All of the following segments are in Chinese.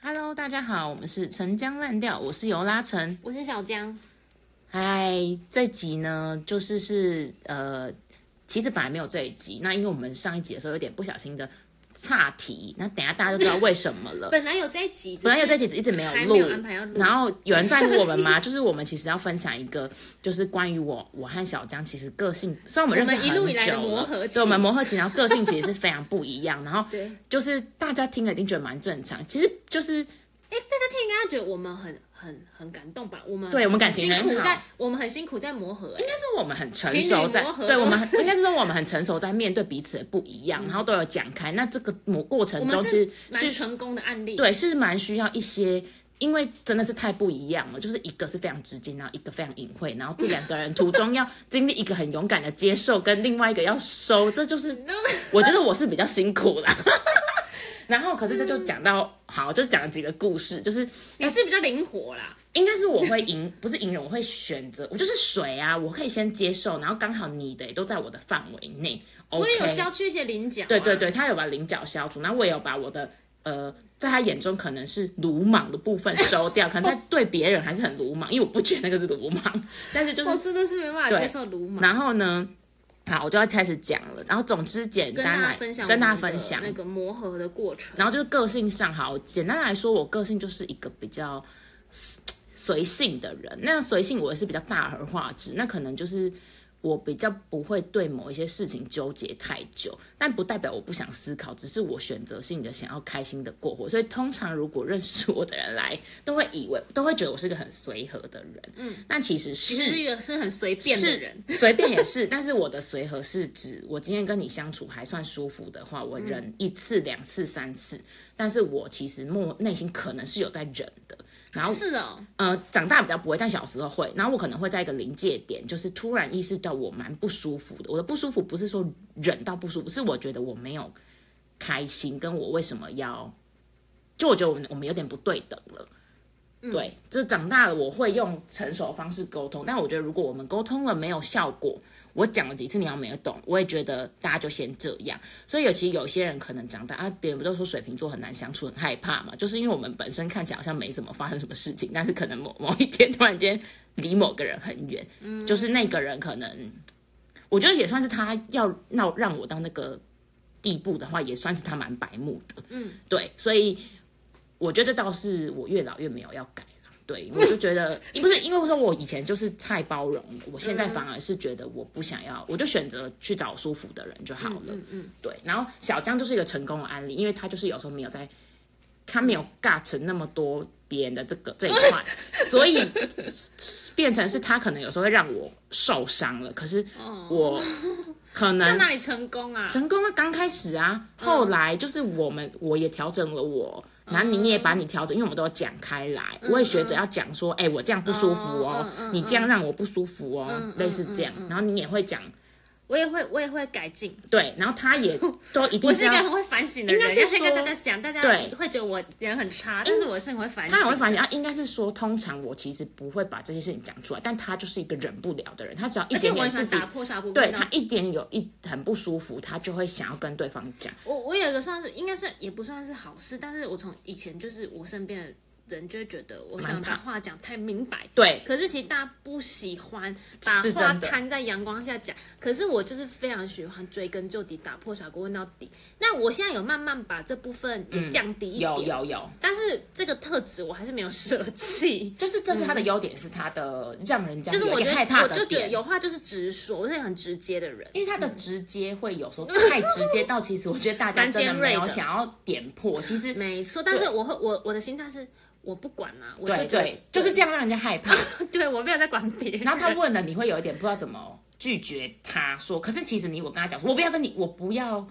Hello，大家好，我们是陈江烂调，我是尤拉陈。我是小江，嗨，这集呢，就是是呃，其实本来没有这一集，那因为我们上一集的时候有点不小心的岔题，那等下大家就知道为什么了。本来有这一集，本来有这一集一直没有录，有安排要录。然后有人在乎我们吗？就是我们其实要分享一个，就是关于我我和小江其实个性，虽然我们认识我们一路很以来的久了，磨合期。对我们磨合期，然后个性其实是非常不一样，然后 对，就是大家听了一定觉得蛮正常，其实就是哎，大家听应该觉得我们很很很感动吧？我们对我们感情很好辛苦在，我们很辛苦在磨合，哎应该是我们很成熟在，磨合对我们应该是说我们很成熟在面对彼此的不一样，然后都有讲开。那这个磨过程中其实是蛮成功的案例，对是蛮需要一些。因为真的是太不一样了，就是一个是非常直接，然后一个非常隐晦，然后这两个人途中 要经历一个很勇敢的接受，跟另外一个要收，这就是 我觉得我是比较辛苦啦。然后可是这就讲到好，就讲了几个故事，就是你是比较灵活啦，应该是我会隐，不是隐忍，我会选择，我就是水啊，我可以先接受，然后刚好你的也都在我的范围内我也有。消去一些棱角啊，对对对，他有把棱角消除，然后我也有把我的呃，在他眼中可能是鲁莽的部分收掉，可能他对别人还是很鲁莽，因为我不觉得那个是鲁莽，但是就是我真的是没办法接受鲁莽。然后呢，好，我就要开始讲了，然后总之简单来跟大家分享那个磨合的过程，然后就是个性上，好，简单来说，我个性就是一个比较随性的人。那随性我也是比较大而化之，那可能就是我比较不会对某一些事情纠结太久，但不代表我不想思考，只是我选择性的想要开心的过活。所以通常如果认识我的人来，都会以为都会觉得我是个很随和的人，嗯，但其实是是一个是很随便的人，随便也是，但是我的随和是指我今天跟你相处还算舒服的话，我忍一次、两次、三次，但是我其实默内心可能是有在忍的。然后是哦，呃，长大比较不会，但小时候会。然后我可能会在一个临界点，就是突然意识到我蛮不舒服的。我的不舒服不是说忍到不舒服，是我觉得我没有开心，跟我为什么要，就我觉得我们我们有点不对等了。对，这长大了我会用成熟的方式沟通，但我觉得如果我们沟通了没有效果，我讲了几次你要没有懂，我也觉得大家就先这样。所以有其实有些人可能长大啊，别人不都说水瓶座很难相处，很害怕嘛？就是因为我们本身看起来好像没怎么发生什么事情，但是可能某某一天突然间离某个人很远，嗯就是那个人可能，我觉得也算是他要闹让我到那个地步的话，也算是他蛮白目的。嗯，对，所以我觉得倒是我越老越没有要改了。对，我就觉得 不是因为我说我以前就是太包容了，我现在反而是觉得我不想要，我就选择去找舒服的人就好了。嗯嗯，对。然后小江就是一个成功的案例，因为他就是有时候没有在，他没有 get 那么多别人的这个这一块，所以 变成是他可能有时候会让我受伤了，可是我可 能在哪里成功啊？成功啊，刚开始啊，后来就是我们我也调整了我，然后你也把你调整，因为我们都有讲开来，我也学着要讲说，哎、我这样不舒服哦，你这样让我不舒服哦，类似这样，然后你也会讲我也会，我也会改进。对，然后他也 都一定我是一个很会反省的人，应该是先跟大家讲，大家对会觉得我人很差，但是我是很会反省。他很会反省啊，应该是说，通常我其实不会把这些事情讲出来，但他就是一个忍不了的人，他只要一点点自己破砂锅对他一点有一很不舒服，他就会想要跟对方讲。我我有一个算是应该算也不算是好事，但是我从以前就是我身边的人就会觉得我想把话讲太明白，对，可是其实大家不喜欢把话摊在阳光下讲，可是我就是非常喜欢追根究底，打破砂锅问到底。那我现在有慢慢把这部分也降低一点，有有有，但是这个特质我还是没有舍弃。就是这是他的优点，是他的让人家就是我害怕的我就觉得点。有话就是直说，我是很直接的人。因为他的直接会有时候太直接到，其实我觉得大家蛮真的没有想要点破。其实没错，但是我会我我的心态是我不管啊，我就对对，就是这样让人家害怕。对我没有在管别人。然后他问了，你会有一点不知道怎么拒绝他说。可是其实你我跟他讲说，我不要跟你，我不要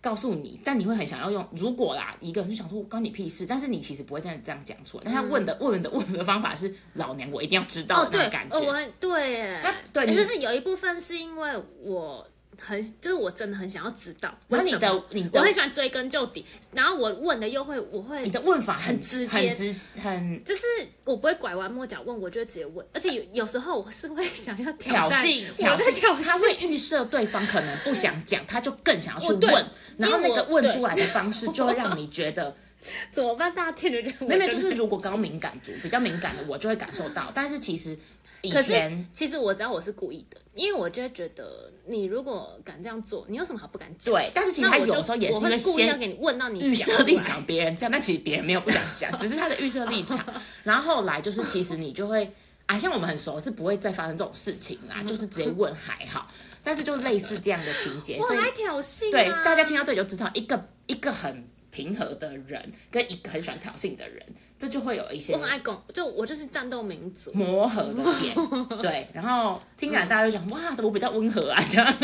告诉你，但你会很想要用。如果啦，一个人就想说我关你屁事，但是你其实不会这样这样讲出来。但他问的、问的问的方法是老娘我一定要知道那种感，觉。哦，我对对你可是是有一部分是因为我很，就是我真的很想要知道为然后你。的你的我很喜欢追根究底，然后我问的又会，我会你的问法很直接很直很就是我不会拐弯抹角问，我就会直接问，而且有有时候我是会想要挑战衅，挑衅，挑衅，他会预设对方可能不想讲，他就更想要去问，然后那个问出来的方式就会让你觉得，怎么办？大家听着就没有，就是如果高敏感族比较敏感的，我就会感受到，但是其实以前其实我知道我是故意的，因为我就会觉得你如果敢这样做，你有什么好不敢讲？对，但是其实他有时候也是因为我会故意要给你问到你预设立场，别人这样，但其实别人没有不想讲，只是他的预设立场。然后后来就是，其实你就会啊，像我们很熟，是不会再发生这种事情啦，就是直接问还好。但是就类似这样的情节，所以我来挑衅、啊，对大家听到这里就知道，一个一个很平和的人跟一个很喜欢挑衅的人，这就会有一些我很爱拱，就我就是战斗民族。磨合的点。对，然后听起来大家就讲哇，我比较温和啊这样。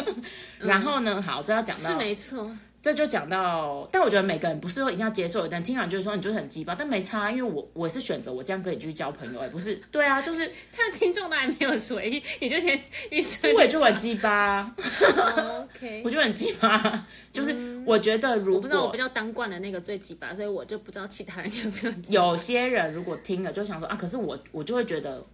然后呢，好，这要讲到是没错，这就讲到，但我觉得每个人不是说一定要接受，但听完就是说你就是很鸡巴，但没差，因为我我是选择我这样跟你继续交朋友，而不是对啊，就是 他的听众都还没有回应，你就先预设。我也就很鸡巴，哦 OK，我就很鸡巴，就是我觉得如果我不知道我比较当惯的那个最鸡巴，所以我就不知道其他人有没有。有些人如果听了就想说啊，可是我我就会觉得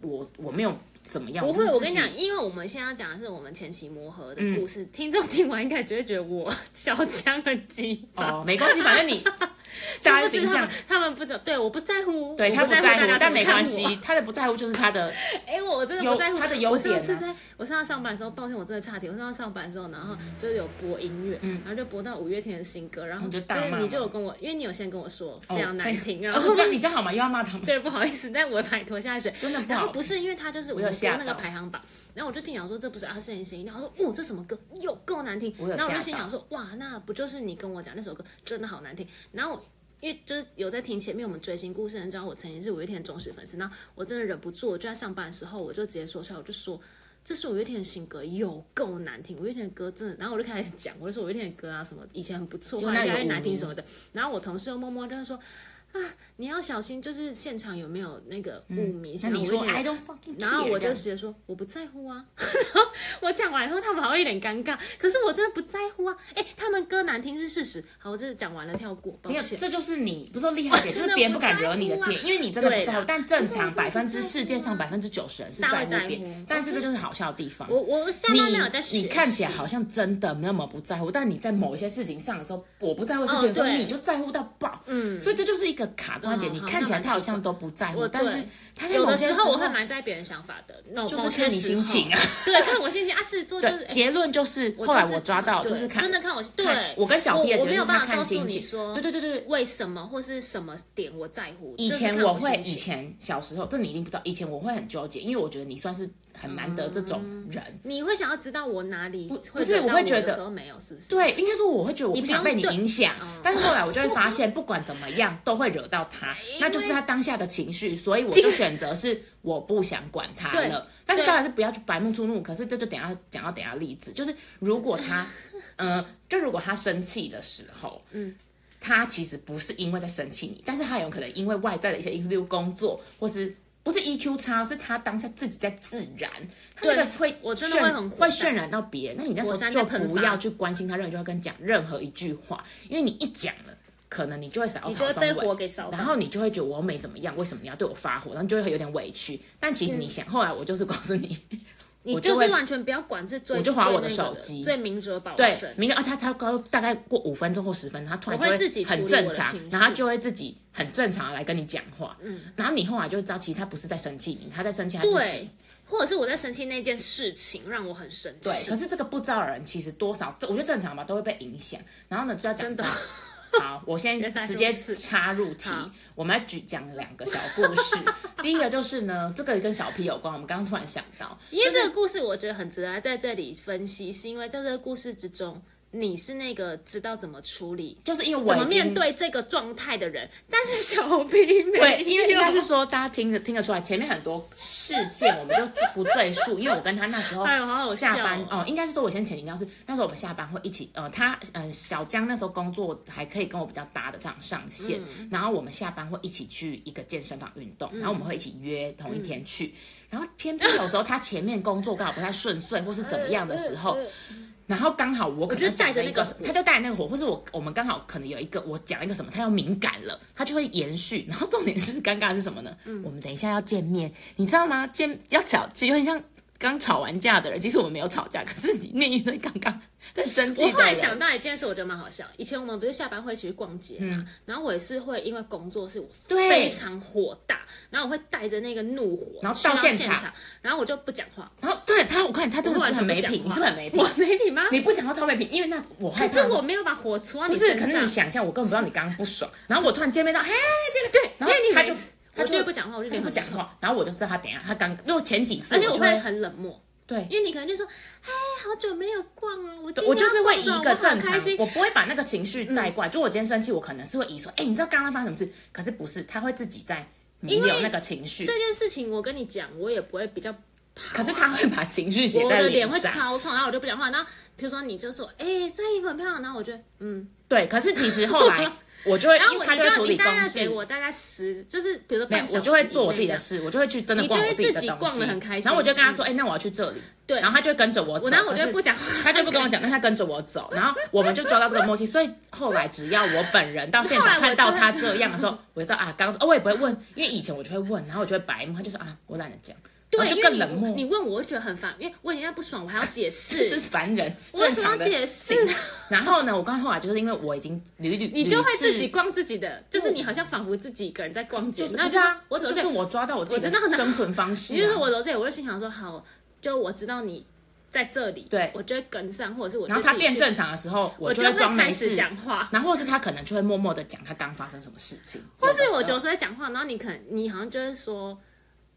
我我没有怎么样，不会，我跟你讲，因为我们现在讲的是我们前期磨合的故事，听众听完应该只会觉得我小江很鸡巴。哦，没关系，反正你 大家形象他们，不知道，对，我不在乎，对他不在乎但没关系，他的不在乎就是他的 哎、我真的不在乎他的优点啊我上次在我上次上班的时候，抱歉，我真的差点。我上次上班的时候，然后就是有播音乐，然后就播到五月天的新歌，然后就你就有跟我，因为你有先跟我说哦非常难听，然哦后 你这样好吗？又要骂他们？对不好意思，但我会把你拖下水。真的不好不是因为他就是我有们播那个排行榜，然后我就听讲说这不是阿信的声音，然后说哦这什么歌又够难听，然后我就心想说哇那不就是你跟我讲那首歌真的好难听，然后。因为就是有在听前面我们追星故事的人知道我曾经是五月天的忠实粉丝，那我真的忍不住，我就在上班的时候我就直接说出来，我就说这是五月天的新歌，有够难听。五月天的歌真的，然后我就开始讲，我就说五月天的歌啊什么以前很不错，后来越来越难听什么的。然后我同事又默默就是说啊，你要小心，就是现场有没有那个雾迷。嗯那你说 I don't fucking 然后我就直接说我不在乎啊，然后 我讲完以后他们好像有点尴尬，可是我真的不在乎啊。哎，他们歌难听是事实，好，我这讲完了跳过，抱没有，歉。这就是你不是说厉害点，就是别人不敢惹你的点，因为你真的不在乎。但正常百分之 世界上啊百分之九十人是在在乎别人，但是这就是好笑的地方。我我下面有在学你你看起来好像真的那么不在乎，但你在某一些事情上的时候，我不在乎事情的时候，你就在乎到爆。嗯所以这就是一个卡关点。嗯你看起来他好像都不在乎，但是他在有某些时的时候我会蛮在意别人想法的，那就是看你心情啊。对，看我心情啊，是做就是结论就是后来我抓到，就是看真的看我看对，我跟小 P 的我我没有结论是他办法看心情。你说，对对对对，为什么或是什么点我在乎。以前我会，以前小时候，这你一定不知道。以前我会很纠结，因为我觉得你算是很难得这种人。你会想要知道我哪里不不是我会觉得没有，是不是？对，应该说我会觉得我不想被你影响，但是后来我就会发现，不管怎么样都会惹到他，那就是他当下的情绪，所以我就选择是我不想管他了。但是当然是不要去白目出怒，可是这就等下讲到等下例子，就是如果他，呃，就如果他生气的时候，嗯。他其实不是因为在生气你，但是他有可能因为外在的一些，因素工作，或是不是 EQ 差，是他当下自己在自燃，他那个会我真的会渲很会渲染到别人。那你那时候就不要去关心他，任何就要跟讲任何一句话，因为你一讲了，可能你就会扫到你就会被火给烧然后你就会觉得我没怎么样，为什么你要对我发火？然后你就会有点委屈。但其实你想，后来我就是告诉你，你我就是完全不要管是最，我就划我的手机最明哲保对，。明天啊，他他高大概过五分钟或十分钟，他突然就会自己很正常然后他就会自己很正常的来跟你讲话。嗯，然后你后来就会知道，其实他不是在生气你，他在生气他自己对。，或者是我在生气那件事情让我很生气。对，可是这个不知道的人其实多少，我觉得正常吧，都会被影响。然后呢，就要讲真的到。好，我先直接插入题，我们来举讲两个小故事。第一个就是呢，这个跟小 P 有关，我们刚刚突然想到，因为这个故事我觉得很值得在这里分析，是因为在这个故事之中，你是那个知道怎么处理、就是因为我怎么面对这个状态的人，但是小 P 没有，对，因为应该是说大家听得听得出来，前面很多事件我们就不赘述，因为我跟他那时候 下班哦、应该是说我先前提要是那时候我们下班会一起，呃，他呃小江那时候工作还可以跟我比较搭的这样上线，嗯。然后我们下班会一起去一个健身房运动，然后我们会一起约同一天去，然后偏偏有时候他前面工作刚好不太顺遂或是怎么样的时候。然后刚好我可能带着那个，他就带那个火，或是我我们刚好可能有一个我讲一个什么，他要敏感了，他就会延续。然后重点是尴尬的是什么呢？嗯我们等一下要见面，你知道吗？见要吵，其实有点像刚吵完架的人。其实我们没有吵架，可是你面对刚刚在生气我。后来想到一件事，我觉得蛮好笑。以前我们不是下班会一起去逛街嘛，然后我也是会因为工作是我非常火大，然后我会带着那个怒火，然后到到现场场，然后我就不讲话，然后对他，我看他真的很没品，你是不是很没品我？没品吗？你不讲话超没品，因为那我害可。是我没有把火出到不是，你身上，可是你想象，我根本不知道你刚刚不爽，然后我突然见面到，嘿，见面对，然后你他就他我就就会不讲话，我就跟他不讲话，然后我就知道他等一下他刚，如果前几次而且我会很冷漠，对。因为你可能就说，哎，好久没有逛啊，我我就是会以一个正常我不会把那个情绪带过来。就我今天生气，我可能是会以说，哎、你知道刚刚发生什么事？可是不是，他会自己在弥留那个情绪这，件事情我跟你讲，我也不会比较。可是他会把情绪写在我的脸会。超臭，然后我就不讲话。然后比如说你就说，哎、这衣服很漂亮，然后我觉得嗯，对，可是其实后来我就会，然后他就会处理你大概公事。给我大概十，就是比如说没有半，小时我就会做我自己的事，我就会去真的逛我自己的东自己逛西，得很开心然后我就跟他说，哎、那我要去这里，对然后他就会跟着我走，我然后我就不讲话，他就不跟我讲，那他跟着我走，然后我们就抓到这个默契。所以后来只要我本人到现场看到他这样的时候，我就知道啊，刚刚哦我也不会问，因为以前我就会问，然后我就会白目，他就说啊，我懒得讲，然对，就更冷漠。你问我，我就觉得很烦，因为问人家不爽，我还要解释，这是烦人我正常的解释然后呢，我刚后来就是因为我已经屡屡你就会自己逛自己的，就是你好像仿佛自己一个人在逛街，那是啊，我就是我抓到我自己的生存方式、就是我走这里，我就心想说好，就我知道你在这里，对我就会跟上，或者是我然后他变正常的时候，我就会装没开始事讲话。然后或是他可能就会默默的讲他刚发生什么事情，或是我有的时候有时候会讲话，然后你可能你好像就会说，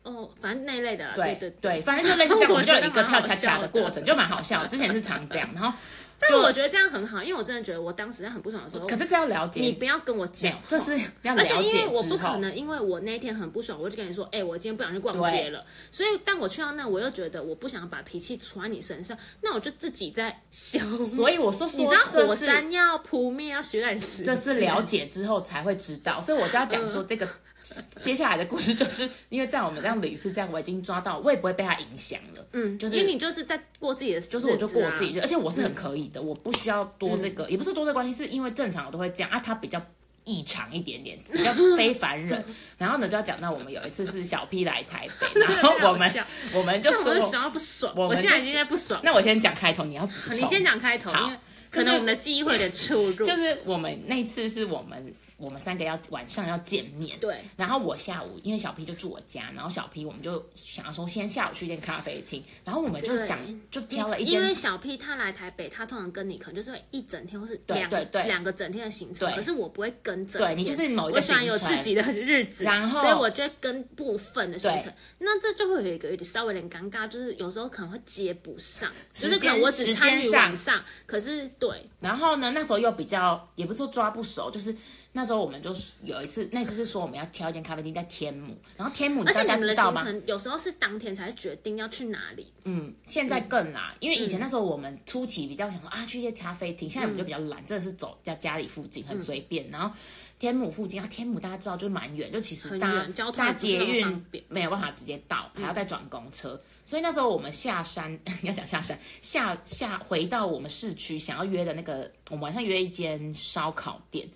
哦，反正那一类的啦，对对对对，反正就类似这样，我我们就有一个跳恰恰的的过程，就蛮好笑的。之前是常这样，然后 就但我觉得这样很好，因为我真的觉得我当时在很不爽的时候，可是这要了解，你不要跟我讲，，这是 要了而且因为我不。可能，因为我那一天很不爽，我就跟你说，哎、我今天不想去逛街了。所以，但我去到那，我又觉得我不想把脾气出在你身上，那我就自己在消。所以我说说，你知道火山要扑灭，要血染时这是了解之后才会知道，所以我就要讲说这个。接下来的故事就是因为在我们这样屡次这样，我已经抓到，我也不会被他影响了。嗯，就是因为你就是在过自己的就是我就过我自己的，而且我是很可以的，我不需要多这个，也不是多这个关系，是因为正常我都会这样啊，他比较异常一点点，比较非凡人。然后呢，就要讲到我们有一次是小 P 来台北，然后我们我们就说但我就，想要不爽，我们现在已经在不爽。那我先讲开头，你要。你先讲开头，好因为可能我们的记忆会有点出入。就是我们那次是我们我们三个要晚上要见面，对，然后我下午因为小 P 就住我家，然后小 P 我们就想要说先下午去一间咖啡厅，然后我们就想就挑了一因为。小 P 他来台北，他通常跟你可能就是会一整天或是两对对对。两个整天的行程，对。可是我不会跟整天，对你就是某一个我想有自己的日子，然后所以我就会跟部分的行程，那这就会有一个有点稍微有点尴尬，就是有时候可能会接不上，就是可能我只参与晚上，可是对。然后呢，那时候又比较也不是说抓不熟，就是那时候我们就是有一次，那次是说我们要挑一间咖啡厅在天母，然后天母大而且你们的家知道吗？行程有时候是当天才决定要去哪里，嗯，现在更啦，因为以前那时候我们初期比较想说啊去一些咖啡厅，现在我们就比较懒，真的是走在家里附近很随便。然后天母附近啊，天母大家知道就蛮远，就其实很搭搭捷运没有办法直接到，还要再转公车。所以那时候我们下山，要讲下山，下下回到我们市区想要约的那个，我们晚上约一间烧烤店，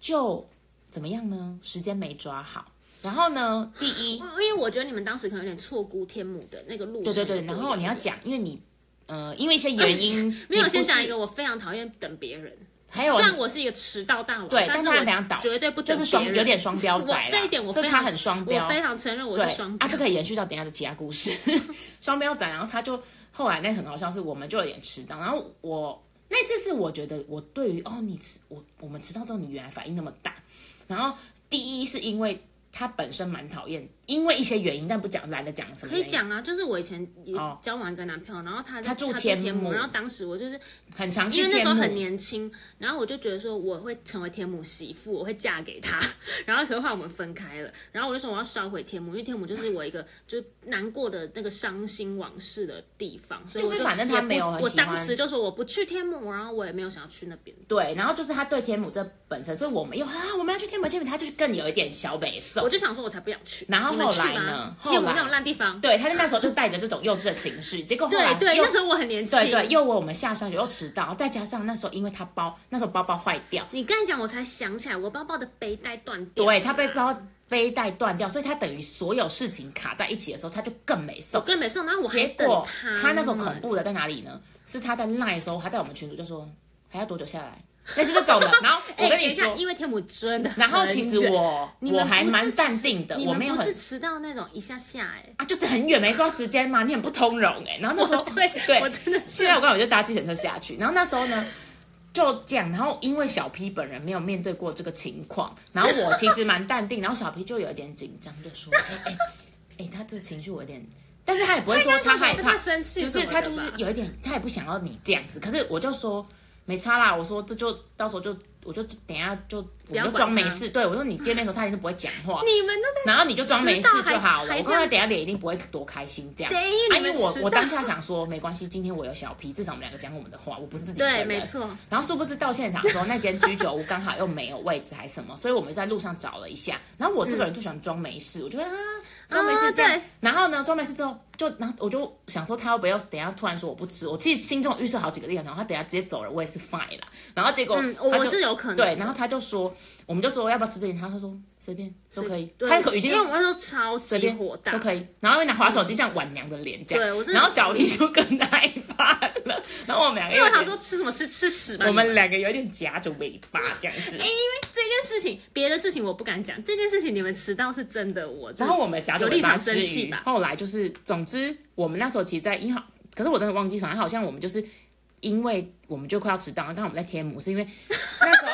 就怎么样呢？时间没抓好。然后呢，第一，因为我觉得你们当时可能有点错估天母的那个路程对对对，然后你要讲，因为你呃，因为一些原因，没有先讲一个，我非常讨厌等别人。还有虽然我是一个迟到大王，对但但是我他两倒绝对不等就是双有点双标仔啦这一点我这他很双标我非常承认我对是双标啊，这可以延续到等下的其他故事。双标仔，然后他就后来那很好笑，是我们就有点迟到，然后我那次是我觉得我对于哦你迟我我们迟到之后你原来反应那么大，然后第一是因为他本身蛮讨厌，因为一些原因，但不讲懒得讲什么，可以讲啊，就是我以前也哦。交往一个男朋友，然后他他住他天母然后当时我就是很常因去天母为那时候很年轻，然后我就觉得说我会成为天母媳妇，我会嫁给他，然后后来我们分开了，然后我就说我要烧毁天母，因为天母就是我一个就是难过的那个伤心往事的地方，所以我就是反正他没有很我当时就说我不去天母，然后我也没有想要去那边。对，然后就是他对天母这本身，所以我们又啊我们要去天母天母，他就是更有一点小北宋。我就想说，我才不想去。然后后来呢后来天母那种烂地方。对，他就那时候就带着这种幼稚的情绪，结果后来对对，那时候我很年轻。对对，又为我们下山又迟到，再加上那时候因为他包那时候包包坏掉，你刚才讲，我才想起来，我包包的背带断掉。对他背包背带断掉，所以他等于所有事情卡在一起的时候，他就更没送我。更没送，然后我结果他。他那时候恐。怖的在哪里呢？是他在赖的时候，他在我们群组就说还要多久下来，类似这种的。然后我哎，跟你说，因为天母真的然后其实我我还蛮淡定的，我没有是迟到那种一下下哎。啊，就是很远没抓时间嘛，你很不通融哎、然后那时候 对对，我真的是现在我刚好就搭计程车下去，然后那时候呢就这样，然后因为小 P 本人没有面对过这个情况，然后我其实蛮淡定，然后小 P 就有一点紧张，就说哎哎哎，他这个情绪我有点。但是他也不会说他害怕，他生气就是他就是有一点，他也不想要你这样子。可是我就说没差啦，我说这就到时候就我就等下就我要就装没事。对我说你见面的时候他一定不会讲话，你们都在。然后你就装没事就好了。我看他等下脸一定不会多开心这样。对因为啊因为我我当下想说没关系，今天我有小 P，至少我们两个讲我们的话，我不是自己没。错。然后殊不知到现场的时候，那间居酒屋刚好又没有位置还是什么，所以我们在路上找了一下。然后我这个人就喜欢装没事，我觉得啊装没事这样。对然后呢，装没事之后就然后我就想说他要不会要等下突然说我不吃？我其实心中预设好几个地方，想他等下直接走了，我也是 fine 啦。然后结果嗯，我是有可能对，然后他就说，我们就说要不要吃这些，他就说随便都可以。对他的口语境因为我们那时候超级火大，都可以，然后会拿滑手机像晚娘的脸这样，对我真的然后小丽就更害怕了，然后我们两个因为我想说吃什么吃吃屎吧。我们两个有点夹着尾巴这样子，哎因为这件事情，别的事情我不敢讲，这件事情你们迟到是真的，我然后我们夹着尾巴生气吧。后来就是，总之我们那时候其实，在银行，可是我真的忘记，反正好像我们就是因为我们就快要迟到了，刚好我们在天母，是因为那时候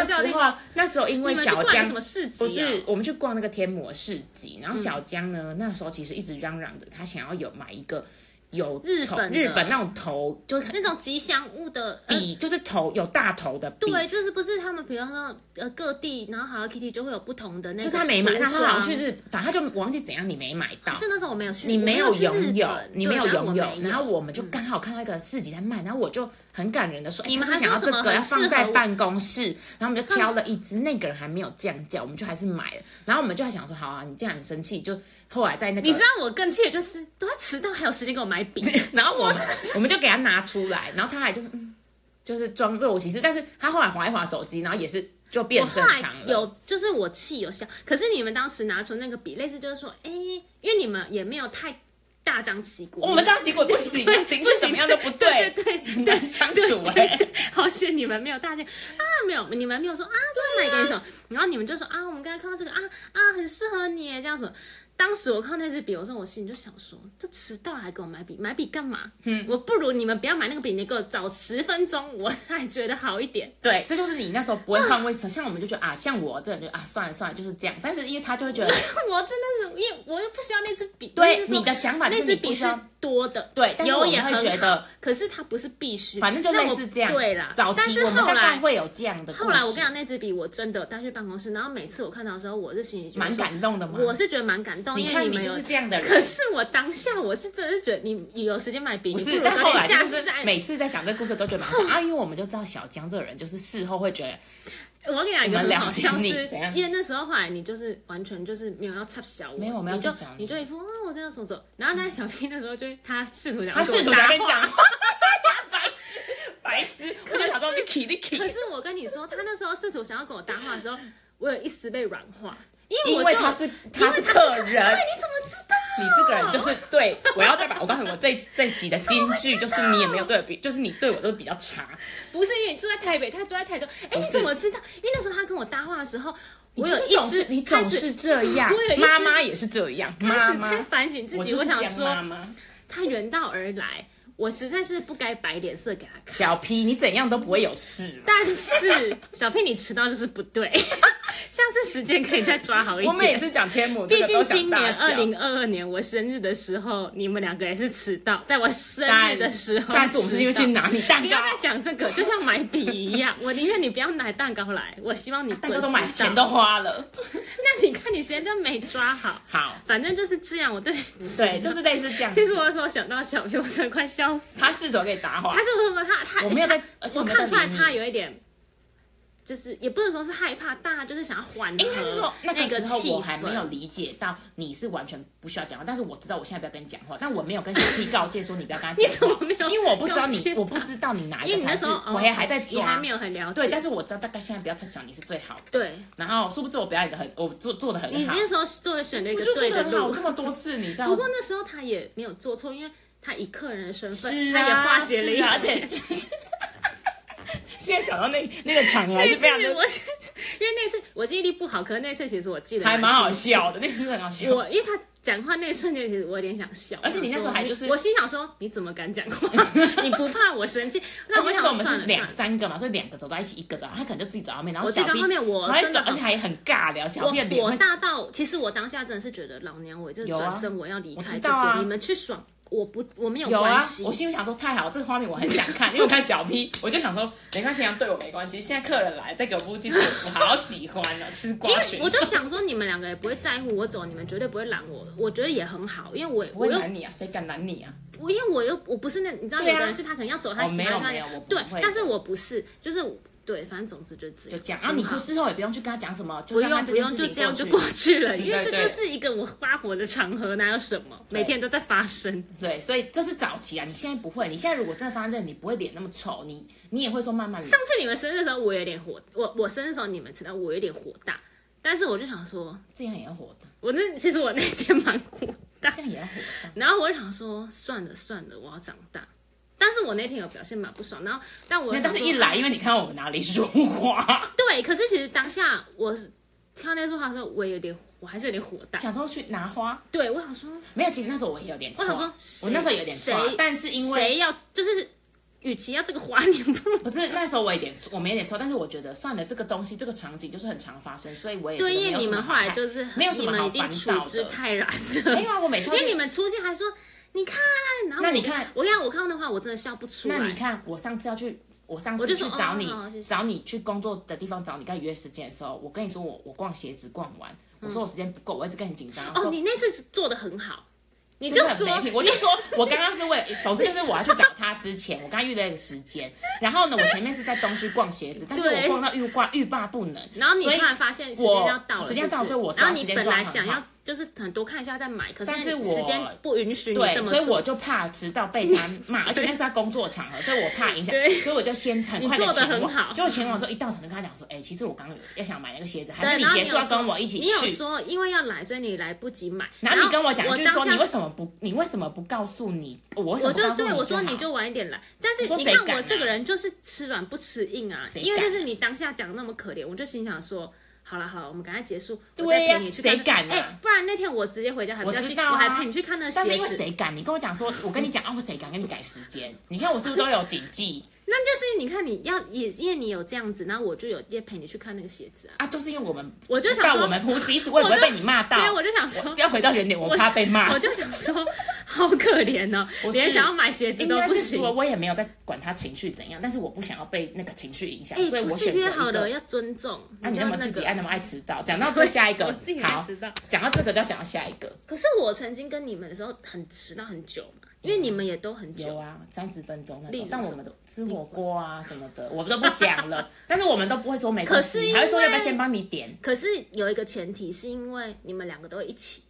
那时候笑的地方。那时候因为小江什么市集、啊？不是，我们去逛那个天魔市集，然后小江呢，那时候其实一直嚷嚷着，他想要有买一个有日本日本那种头，就是那种吉祥物的。呃笔，就是头有大头的笔。对，就是不是他们，比如说呃各地，然后 Hello Kitty 就会有不同的那就是他没买，服那他好像装去日，反正他就忘记怎样，你没买到。是那时候我没有去，你没有拥有，你没有拥有然后我们就刚好看到一个市集在卖，然后我就很感人的说，哎，你们还他想要这个要放在办公室，然后我们就挑了一只，那个人还没有降价，我们就还是买了，然后我们就还想说，好啊，你既然很生气，就后来在那个，你知道我更气的就是都要迟到，还有时间给我买笔。然后我们我们就给他拿出来，然后他还就是嗯，就是装若无其事，但是他后来划一划手机，然后也是就变我后来正常了。有，就是我气有笑，可是你们当时拿出那个笔，类似就是说，哎，因为你们也没有太大张旗鼓，我们这样结果不行啊，情绪怎么样都不对对对对 相处哎、好险你们没有大件啊，没有，你们没有说啊，就买给什么，然后你们就说啊，我们刚才看到这个啊啊，很适合你耶这样子。当时我看到那支笔，我说我心里就想说，就迟到了还给我买笔，买笔干嘛？嗯，我不如你们不要买那个笔，你给我早十分钟，我还觉得好一点。对，这就是你那时候不会换位思，像我们就觉得啊，像我这人就啊，算了算了，就是这样。但是因为他就会觉得，我真的是，因为我又不需要那支笔。对你的想法是那支笔是多的，对但是我们会有也很觉得，可是它不是必须，反正就类似这样。对啦，早期但是我们大概后来会有这样的。后来我跟你讲，那支笔我真的带去办公室，然后每次我看到的时候，我是心里蛮感动的嘛。我是觉得蛮感动，你看你就是这样的人。可是我当下我是真的是觉得你你有时间买笔，不是，但后下就是山。每次在想这个故事都觉得蛮好笑啊，因为我们就知道小江这个人就是事后会觉得，我跟你讲一个我们了很好笑是解你怎样，因为那时候后来你就是完全就是没有要插小我，没有我们要你就你你就一副啊我这样说走，然后那小 P 那时候就他试图想他试图跟你讲话，白痴，白痴，我就想说你 k 你 k 可是我跟你说，他那时候试图想要跟我搭话的时候，我有一丝被软化，因为他是他是客人，你怎么知道？你这个人就是对我要再把我告诉你，我这这集的金句就是你也没有对比，就是你对我都比较差。不是因为你住在台北，他住在台中，哎，你怎么知道？因为那时候他跟我搭话的时候，我就有一丝是总是你总是这 样妈妈也是这样，妈妈反省自己，就是这样想说他远道而来，我实在是不该摆脸色给他看。小 P，你怎样都不会有事。但是小 P 你迟到就是不对，下次时间可以再抓好一点。我每次讲天母，这毕竟今年二零二二年我生日的时候，你们两个也是迟到，在我生日的时候。但是我们是因为去拿你蛋糕不要，再讲这个，就像买笔一样，我宁愿你不要拿蛋糕来，我希望你蛋糕都买钱都。花了。那你看你时间就没抓好，好，反正就是这样。我对对，就是类似这样。其实我有时候想到小 P，我真的快笑死。他试着给你搭话他，是不是说他他我没有在，而且我看出来他有一点，就是也不能说是害怕，大家就是想要缓和应该是说那那个时候我还没有。理解到你是完全不需要讲话，但是我知道我现在不要跟你讲话，但我没有跟小 P 告诫说你不要跟他讲 怎么话没有，因为我不知道你我不知道你哪一因为个时候我还还在抓，你还没有很了解，对，但是我知道大概现在不要太想你是最好的，对然后殊不知我表演的很，我做做的很好，你那时候做了选了一个就对的路这，么多次，你知道吗？不过那时候他也没有做错，因为他以客人的身份，是他也啊，化解了一是啊，而且 现在想到那那个场合还是非常的，我是 因为那次我记忆力不好，可是那次其实我记得还蛮好笑的，那次是很好笑。我因为他讲话那一瞬间，其实我有点想笑，而且你那时候还就是我心想说，你怎么敢讲话？你不怕我生气？那我们我想算是两。三个嘛，所以两个走到一起，一个走到，他可能就自己走到后面，然后小 B 后面我走，真的而且还很尬聊，小我 B 的脸火大到，其实我当下真的是觉得老娘我这有啊转身我要离开这知道啊，你们去爽，我不我没有有啊关系。，我心里想说太好，这个画面我很想看，因为我看小 P，我就想说，没关系，平常对我没关系，现在客人来，再给我布进去，我好喜欢哦，吃瓜群我就想说，你们两个也不会在乎我走，你们绝对不会拦我，我觉得也很好，因为我不我又会拦你啊，谁敢拦你啊？我因为我又我不是那，你知道，对啊有的人是他可能要走，他哦喜欢他没有没有我不对会，但是我不是，就是对，反正总之就这样，就这样，然后你很好事后也不用去跟他讲什么，就不用不用，就这样就过去了，因为这就是一个我发火的场合，哪有什么，每天都在发生。对，所以这是早期啊，你现在不会，你现在如果真的发生这，你不会脸那么丑，你你也会说慢慢。上次你们生日的时候，我有点火，我我生日的时候你们知道我有点火大，但是我就想说，这样也要火的，我那其实我那天蛮火大，这样也要火大。然后我就想说，算了算了，我要长大。但是我那天有表现蛮不爽，然后但我但是一来，因为你看到我们哪里说话，对，可是其实当下我是看到那束花的时候，我也有点，我还是有点火大。想说去拿花，对，我想说，没有，其实那时候我也有点，我想说，我那时候有点错谁，但是因为谁要就是，与其要这个花，你不如 不是那时候我有点错，我没有点错，但是我觉得算了，这个东西这个场景就是很常发生，所以我也对，因为你们后来就是没有什么好烦们已经处。之泰然了，没有啊，我每次因为你们出现还说你看，那你看我跟你讲，我看到的话我真的笑不出来。那你看，我上次要去，我上次去找你，哦谢谢。找你去工作的地方找你，跟你约时间的时候，我跟你说我我逛鞋子逛完，我说我时间不够，我一直跟你紧张，哦，你那次做的很好，你就很没品，我就说，我刚刚是为，总之就是我要去找他之前，我刚预了一个时间，然后呢，我前面是在东区逛鞋子，但是我逛到欲挂欲罢不能，然后你突然发现时间要到了，时间到所以我抓时间然后你本抓很好来想要就是很多看一下再买，可是我时间不允许你对这，么。所以我就怕迟到被他骂，而且那是在工作场合，所以我怕影响对，所以我就先很快做得前往。很好就前往之后一到场就跟他讲说，哎、其实我刚刚有要想买那个鞋子，还是，你结束要跟我一起你有？说因为要来，所以你来不及买。然后你跟我讲，我就是说你为什么不，你为什么不告诉你？我为什么我就对我说你就晚一点来，但是说你看我这个人就是吃软不吃硬啊，谁因为就是你当下讲那么可怜，我就心想说。好了好了，我们赶快结束，我对呀再陪你去看。谁敢啊哎、不然那天我直接回家还比较近，我还陪你去看那个但是因。为谁敢？你跟我讲说，我跟你讲啊，我谁敢跟你改时间？你看我是不是都有谨记那就是你看你要也因为你有这样子，然后我就有也陪你去看那个鞋子啊。啊？就是因为我们，我就想说我们互彼此，我也不会被你骂到。对啊，我就想说，要回到原点，我怕被骂。我就想说，好可怜哦，连想要买鞋子应都不行。该是说，我也没有在管他情绪怎样，但是我不想要被那个情绪影响，哎、所以我选择。约好了要尊重，那、你那么自己爱那么爱迟到，讲到这下一个 好，讲到这个就要讲到下一个。可是我曾经跟你们的时候很迟到很久嘛，因为你们也都很久。有啊，三十分钟那种但我们都吃火锅啊什么的，我们都不讲了。但是我们都不会说没关系，还会说要不要先帮你点。可是有一个前提，是因为你们两个都一起。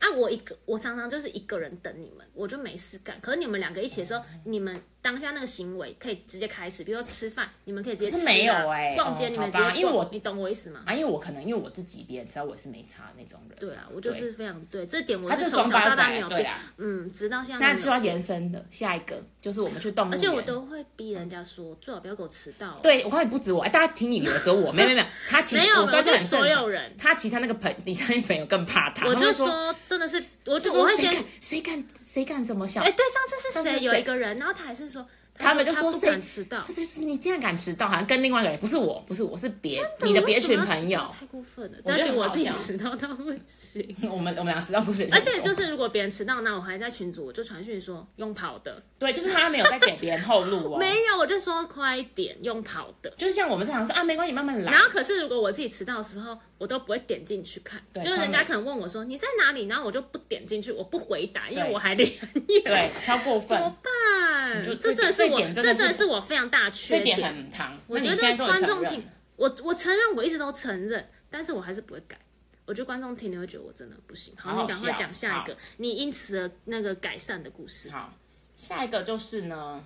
啊，我一个，我常常就是一个人等你们，我就没事干。可是你们两个一起的时候，你们当下那个行为可以直接开始，比如说吃饭，你们可以直接吃、没有欸逛街哦你们直接因为我你懂我意思吗？啊，因为我可能因为我自己别人知道我是没差那种人。对啊，我就是非常对这点，我他是是从小到大没有，变。嗯，直到现在那就要延伸的下一个就是我们去动物园，而且我都会逼人家说，最好不要给我迟到、哦。对我告诉你不止我，哎，大家听你以为只有我，没有没有没有，他其实 我说这没有是很正常所有人他其他那个朋，你相信朋友更怕他，我就说真的是，我就我会先谁敢谁敢谁敢什么想哎、对，上次是谁？有一个人，然后他还是说，他们就说谁敢迟到。他，说是你竟然敢迟到，好像跟另外一个人，不是我，不是我是别你的别群朋友，太过分了，我觉得我自己迟到到不行。我们我们俩迟到故事也是而，且就是如果别人迟到，那我还在群组，我就传讯说用跑的，对，就是他没有在给别人后路哦，没有，我就说快一点用跑的。就是像我们这样说啊，没关系，慢慢来。然后可是如果我自己迟到的时候，我都不会点进去看，对就是人家可能问我说你在哪里，然后我就不点进去，我不回答，因为我还离很远。对，超过分。怎，么办？这真的是我，这点真的是我非常大缺这点点。很糖。我觉得观众听我我承认我一直都承认，但是我还是不会改。我觉得观众听你会觉得我真的不行。好，好好你赶快讲下一个，你因此的那个改善的故事。好，下一个就是呢，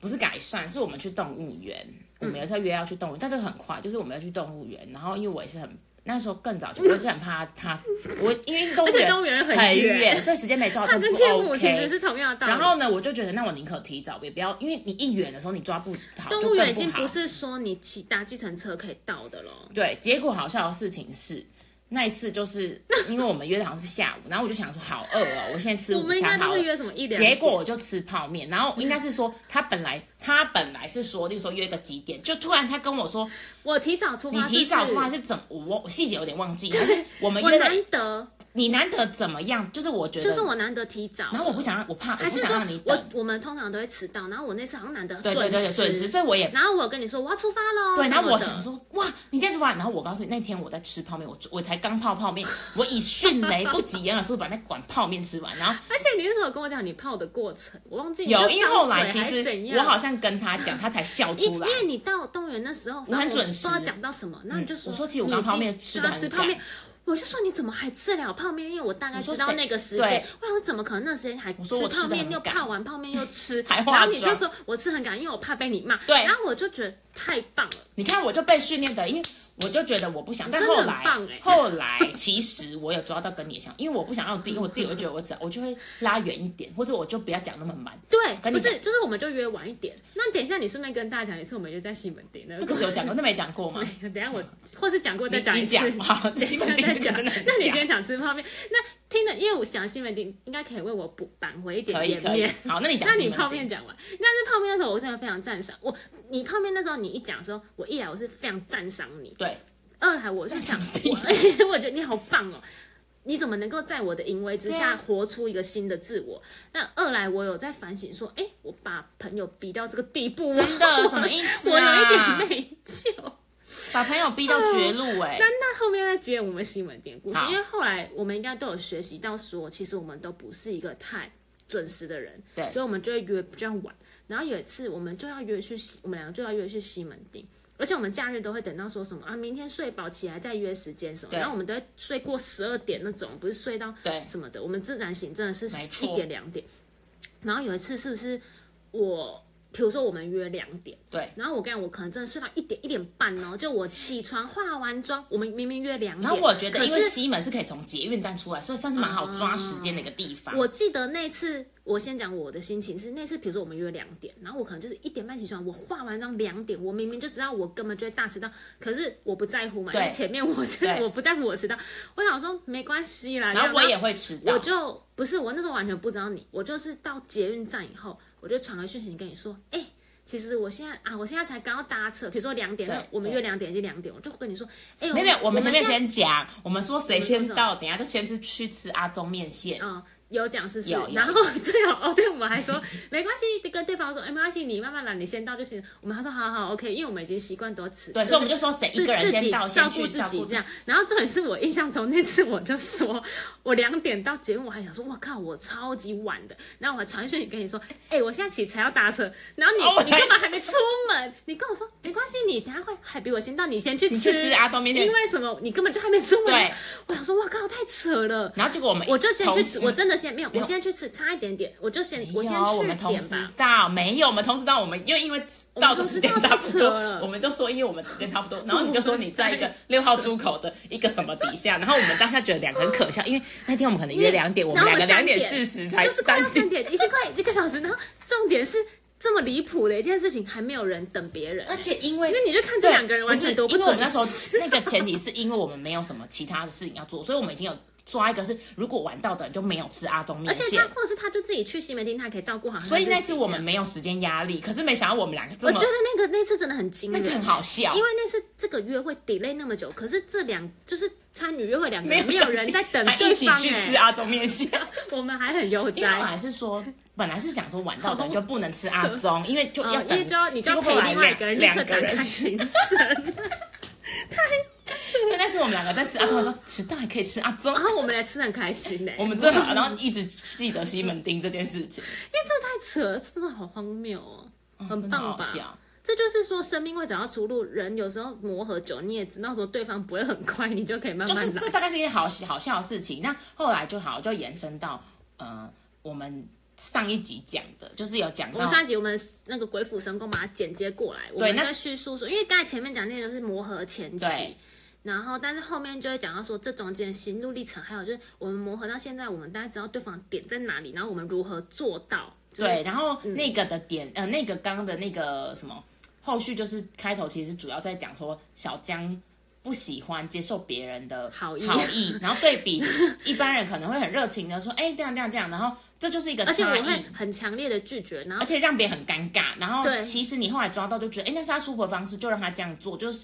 不是改善，是我们去动物园。我们有时候约要去动物园，但这个很快，就是我们要去动物园，然后因为我也是很那时候更早就，我是很怕他，我因为动物园很很远所以时间没抓到它就不跟天母。其实是同样的道理。然后呢，我就觉得那我宁可提早，也不要，因为你一远的时候你抓不好，动物园已经不是说你骑搭计程车可以到的了。对，结果好笑的事情是，那一次就是因为我们约的好像是下午，然后我就想说好饿哦，我现在吃我午们应该都是餐好了。约什么一两结？果我就吃泡面，然后应该是说他本来他本来是说，例如说约个几点，就突然他跟我说我提早出发你提早出发是怎么？我我细节有点忘记，但是我们我约的难得，你难得怎么样？就是我觉得，就是我难得提早。然后我不想让我怕，我不想说让你等我。我们通常都会迟到，然后我那次好像难得对对对对，准时，所以我也然后我有跟你说我要出发喽，对，然后什么的我想，说，哇，你今天出发，然后我告诉你，那天我在吃泡面，我我才刚泡泡面，我以迅雷不及掩耳速度把那管泡面吃完，然后 而且你那时候有跟我讲你泡的过程，我忘记你有，就因为后来水其实怎样我好像跟他讲，他才笑出来因。为你到动物园那时候，我很准时不知道讲到什么，然后你就说，我说其实我刚泡面吃的很赶吃泡面。我就说你怎么还吃得了泡面？因为我大概知道那个时间，我想说怎么可能那时间还吃泡面又泡完泡面又吃，然后你就说我吃很赶，因为我怕被你骂。对然后我就觉得太棒了，你看，我就被训练的，因为我就觉得我不想，但后来欸 后来其实我有抓到跟你也像，因为我不想让我自己，因为我自己会觉得我吃，我就会拉远一点，或者我就不要讲那么满。对，跟你不是，就是我们就约晚一点。那等一下你顺便跟大家讲一次，我们约在西门町那这个有讲过，那没讲过吗？等一下我或是讲过再讲一次，你讲好西门町讲。那你今天想吃泡面？那听着，因为我想西门町应该可以为我补扳回一点可以可以颜面。。好，那你讲 那你泡面讲完，但是泡面那时候我真的非常赞赏我。你泡面那时候你一讲的时候，我一来我是非常赞赏你，对，二来我是想，屁我 我觉得你好棒哦。你怎么能够在我的淫威之下活出一个新的自我？那二来我有在反省说，哎，我把朋友逼到这个地步，真的什么意思 我有一啊？点内疚。把朋友逼到绝路哎、那那后面再接我们西门店故事，因为后来我们应该都有学习到说，其实我们都不是一个太准时的人，对所以我们就会约比较晚。然后有一次我们就要约去西，我们两个就要约去西门町。而且我们假日都会等到说什么啊，明天睡饱起来再约时间什么，然后我们都会睡过十二点那种，不是睡到对什么的。我们自然醒真的是一点两点。然后有一次是不是我，比如说我们约两点，对，然后我跟你讲，我可能真的睡到一点一点半哦，就我起床化完妆，我们明明约两点，然后我觉得，可因为是西门是可以从捷运站出来，所以算是蛮好抓时间的一个地方。我记得那次，我先讲我的心情是那次，比如说我们约两点，然后我可能就是一点半起床，我化完妆两点，我明明就知道我根本就会大迟到，可是我不在乎嘛，因对为前面我就对。我不在乎我迟到，我想说没关系啦，然后我也会迟到，我就不是我那时候完全不知道你，我就是到捷运站以后，我就传个讯息跟你说，哎、其实我现在啊，我现在才刚要搭车，比如说两点，我们约两点已经两点，我就跟你说，哎、没有没有，我们前面先讲，我们说谁先到，等下就先是去吃阿中面线。嗯，有讲是不是？然后最后 哦，对，我们还说没关系，就跟对方说，哎，没关系，你慢慢来，你先到就行。我们还说好好 OK，因为我们已经习惯多迟，对，所以我们就说谁一个人先到，照顾自己这样。然后这也是我印象中那次我就说，我两点到节目，我还想说，我靠，我超级晚的。然后我还传讯息跟你说，哎、我现在起才要搭车，然后你、你干嘛还没出门，你跟我说没关系，你等下会还比我先到，你先去你吃阿东面线因为什么？你根本就还没出门。对，我想说，我靠，太扯了。然后结果我们我就先去，我真的先没有，我先去吃，差一点点，我就先我先有我去们同时点吧。到，没有，我们同时到，我们因为因为到的时间差不多我们就说因为我们时间差不多，然后你就说你在一个六号出口的一个什么底下，然后我们当下觉得两个很可笑，因为那天我们可能约两点，我们两个两点四十才就是快要三点，已经快一个小时。然后重点是这么离谱的一件事情，还没有人等别人。而且因为那你就看这两个人完全都不准因为我们那时候。那个前提是因为我们没有什么其他的事情要做，所以我们已经有抓一个是如果晚到的人就没有吃阿东面线而且他，或者是他就自己去西门町，他还可以照顾好。所以那次我们没有时间压力。可是没想到我们两个这么我觉得那个那次真的很惊人，那次很好笑因为那次这个约会 delay 那么久，可是这两就是参与约会两个人，没有有人在等还对方一起去吃哎，阿东面线。我们还很悠哉。还是说，本来是想说晚到的人就不能吃阿宗，因为就要嗯，因，为就要你就要陪另外一个人立刻两两个人展开行程，所以那次我们两个在吃阿宗的时候，迟到还可以吃阿宗然，后我们来吃的很开心呢。我们真的，然后一直记得西门町这件事情，因为这太扯了，真的好荒谬哦，很棒吧？这就是说生命会找到出路。人有时候磨合久，你也知道说对方不会很快，你就可以慢慢来。就是这大概是一件好好笑的事情。那后来就好，就延伸到呃，我们上一集讲的，就是有讲到我们上一集我们那个鬼斧神工把它剪接过来，我们那在叙述说，因为刚才前面讲那些都是磨合前期对，然后但是后面就会讲到说这中间心路历程，还有就是我们磨合到现在，我们大家知道对方点在哪里，然后我们如何做到。就是对，然后那个的点，呃，那个刚刚的那个什么，后续就是开头，其实主要在讲说小江不喜欢接受别人的好意好意，然后对比一般人可能会很热情的说，哎，这样这样这样，然后这就是一个而且很强烈的拒绝，然后而且让别人很尴尬，然后对其实你后来抓到就觉得，哎，那是他舒服的方式，就让他这样做，就是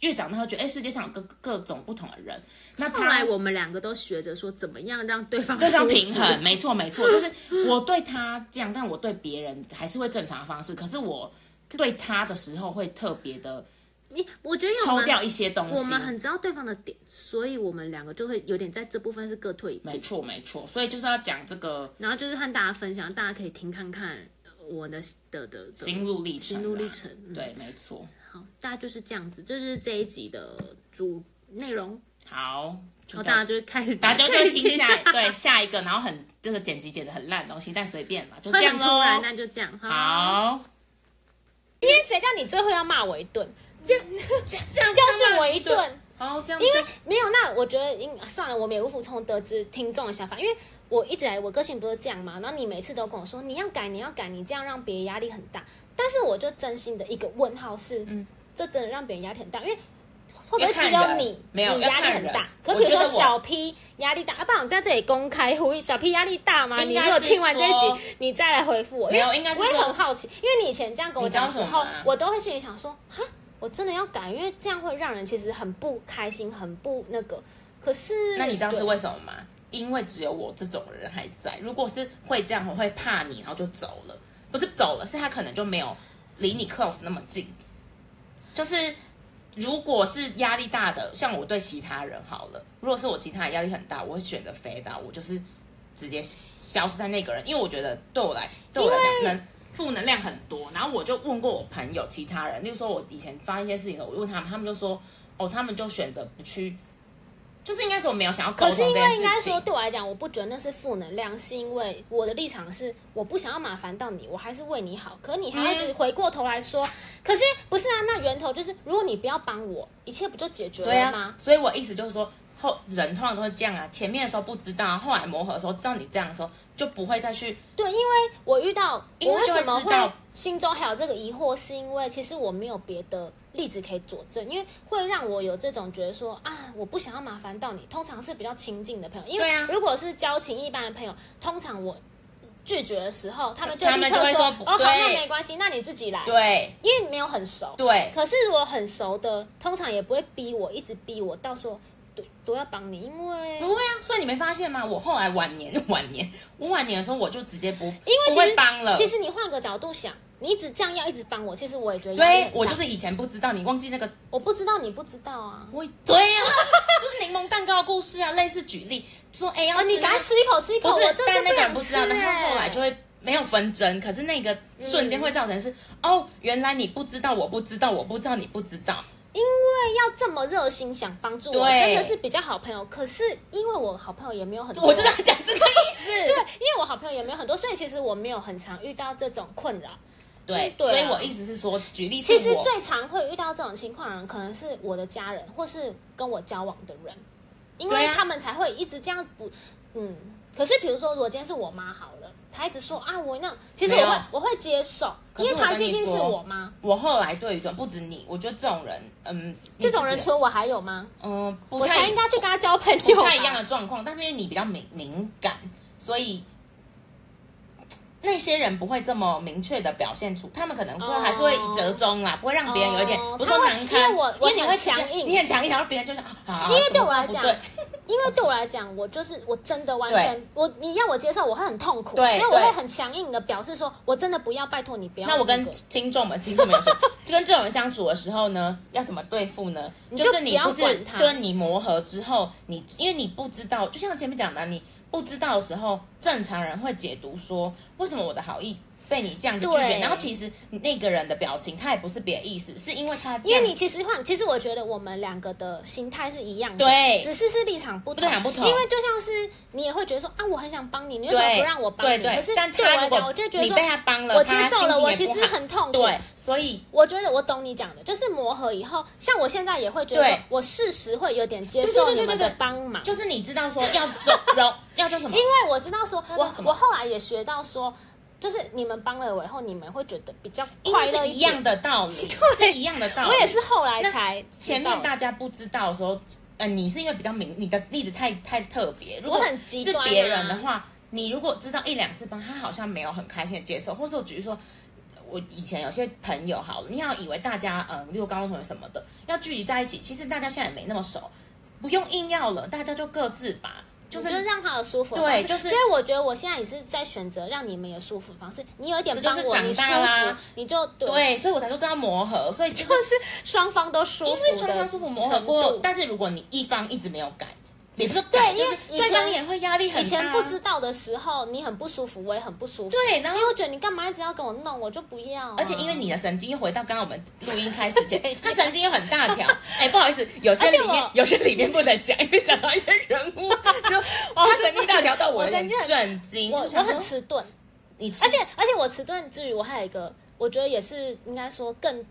越长大会觉得，哎，世界上有各各种不同的人，那后来我们两个都学着说怎么样让对方对方舒服平衡，没错没错，就是我对他这样，但我对别人还是会正常的方式，可是我对他的时候会特别的你我觉得抽掉一些东西。我们很知道对方的点，所以我们两个就会有点在这部分是各退一步。没错没错，所以就是要讲这个然后就是和大家分享，大家可以听看看我的的的的心路历程啦，心路历程。嗯对，没错。好，大家就是这样子，这就是这一集的主内容。好，就然后大家就会开始，大家就会听下对下一个，然后很这个剪辑剪的很烂的东西，但随便嘛，就这样很突然，喽。那就这样。好，因为谁叫你最后要骂我一顿？这样这样这样教训我一顿。好，这样因为没有，那我觉得应算了，我们也无服从得知听众的想法，因为我一直来我个性不是这样嘛，然后你每次都跟我说你要改，你要改，你这样让别人压力很大，但是我就真心的一个问号是，嗯，这真的让别人压力很大，因为会不会只有你没有你压力很大？可比如说小 P 压力大，啊，不然我在这里公开呼吁，小 P 压力大吗？你如果听完这一集，你再来回复我，没有因为我也应该是说很好奇，因为你以前这样跟我讲的时候我都会心里想说，哈。我真的要改，因为这样会让人其实很不开心，很不那个。可是，那你知道是为什么吗？因为只有我这种人还在。如果是会这样，我会怕你，然后就走了。不是走了，是他可能就没有离你 close 那么近。就是如果是压力大的，像我对其他人好了，如果是我其他人压力很大，我会选择飞到，我就是直接消失在那个人，因为我觉得对我来对我来讲能。负能量很多，然后我就问过我朋友其他人，例如说我以前发生一些事情的，我问他们，他们就说，哦，他们就选择不去，就是应该说没有想要沟可是因通这件事为应该说。对我来讲，我不觉得那是负能量，是因为我的立场是我不想要麻烦到你，我还是为你好。可你还要一直回过头来说，可是不是啊？那源头就是如果你不要帮我，一切不就解决了吗？，所以我意思就是说，后人通常都会这样啊，前面的时候不知道，后来磨合的时候知道你这样的时候，就不会再去对，因为我遇到我因为为什么会心中还有这个疑惑，是因为其实我没有别的例子可以佐证，因为会让我有这种觉得说啊，我不想要麻烦到你。通常是比较亲近的朋友，因为啊如果是交情一般的朋友，通常我拒绝的时候，他们就立刻说哦，好，那没关系，那你自己来。对因为没有很熟。对可是我很熟的，通常也不会逼我，一直逼我，到时候都都要帮你，因为不会啊，所以你没发现吗？我后来晚年 晚年，我晚年的时候我就直接不因为不会帮了。其实你换个角度想，你一直这样要一直帮我，其实我也觉得对我就是以前不知道，你忘记那个我不知道你不知道啊。我对啊、就是柠檬蛋糕的故事啊，类似举例说，哎、要啊，你赶快吃一口，吃一口，不是但那个人不知道，吃然后欸后来就会没有纷争，可是那个瞬间会造成是，哦，原来你不知道，我不知道，我不知道，你不知道，因为要这么热心想帮助我，对真的是比较好朋友。可是因为我好朋友也没有很多，我就在讲这个意思。对，因为我好朋友也没有很多，所以其实我没有很常遇到这种困扰。对，对啊所以我意思是说，举例其实最常会遇到这种情况的人，可能是我的家人，或是跟我交往的人，因为他们才会一直这样不，嗯。可是比如说，如果今天是我妈好了，她一直说啊，我那，其实我会我会接受，因为可是我跟你她毕竟是我妈。我后来对于这不止你，我觉得这种人，嗯，这种人你除了我还有吗？嗯，不我太才应该去跟他交朋友吧。不太一样的状况，但是因为你比较敏敏感，所以那些人不会这么明确的表现出，他们可能最后还是会折中啦，不会让别人有一点哦不是说难堪，因为我我因为你会强硬。你很强硬，然后别人就想因为对我来讲对，因为对我来讲，我就是我真的完全我你要我接受，我会很痛苦，对所以我会很强硬的表示说，我真的不要，拜托你不要、那我跟听众们、听众们说，就跟这种人相处的时候呢，要怎么对付呢？就就是你不是就是你磨合之后，你因为你不知道，就像前面讲的，你不知道的时候，正常人会解读说，为什么我的好意被你这样子拒绝，然后其实那个人的表情他也不是别的意思，是因为他因为你其实换，其实我觉得我们两个的心态是一样的，对。只是是立场不同。立场不同。因为就像是你也会觉得说啊，我很想帮你，你为什么不让我帮你？对对。可是但他来讲，我就觉得说你被他帮了我接受了，我其实很痛苦。对，所以我觉得我懂你讲的，就是磨合以后，像我现在也会觉得说，我事实会有点接对受你们的帮忙，就是你知道说要走柔要叫什么？因为我知道说，我我后来也学到说，就是你们帮了我以后，你们会觉得比较因快乐一样。的道理，对一样的道理。我也是后来才前面大家不知道的时候，呃，你是因为比较明，你的例子太太特别。如果很极端啊是别人的话，你如果知道一两次帮，他好像没有很开心的接受，或是我举例说。我以前有些朋友好了，你要以为大家，嗯，例如高中同学什么的，要聚集在一起，其实大家现在也没那么熟，不用硬要了，大家就各自吧，就就是是让他有舒服的方式对就是所以我觉得我现在也是在选择让你们有舒服的方式。你有一点帮我，你舒服，你就对，对，所以我才说这要磨合，所以就是就是双方都舒服，因为双方舒服磨合过，但是如果你一方一直没有改，也不是对，就是因为对方也会压力很大。以前不知道的时候，你很不舒服，我也很不舒服。对，然后因为我觉得你干嘛一直要跟我弄，我就不要啊、而且因为你的神经又回到刚刚我们录音开始前，他神经又很大条。哎，不好意思，有些里面有些里面不能讲，因为讲到一些人物，就 他神经大条到我神经很震惊，我很迟钝，你，而且而且我迟钝之余，我还有一个，我觉得也是应该说更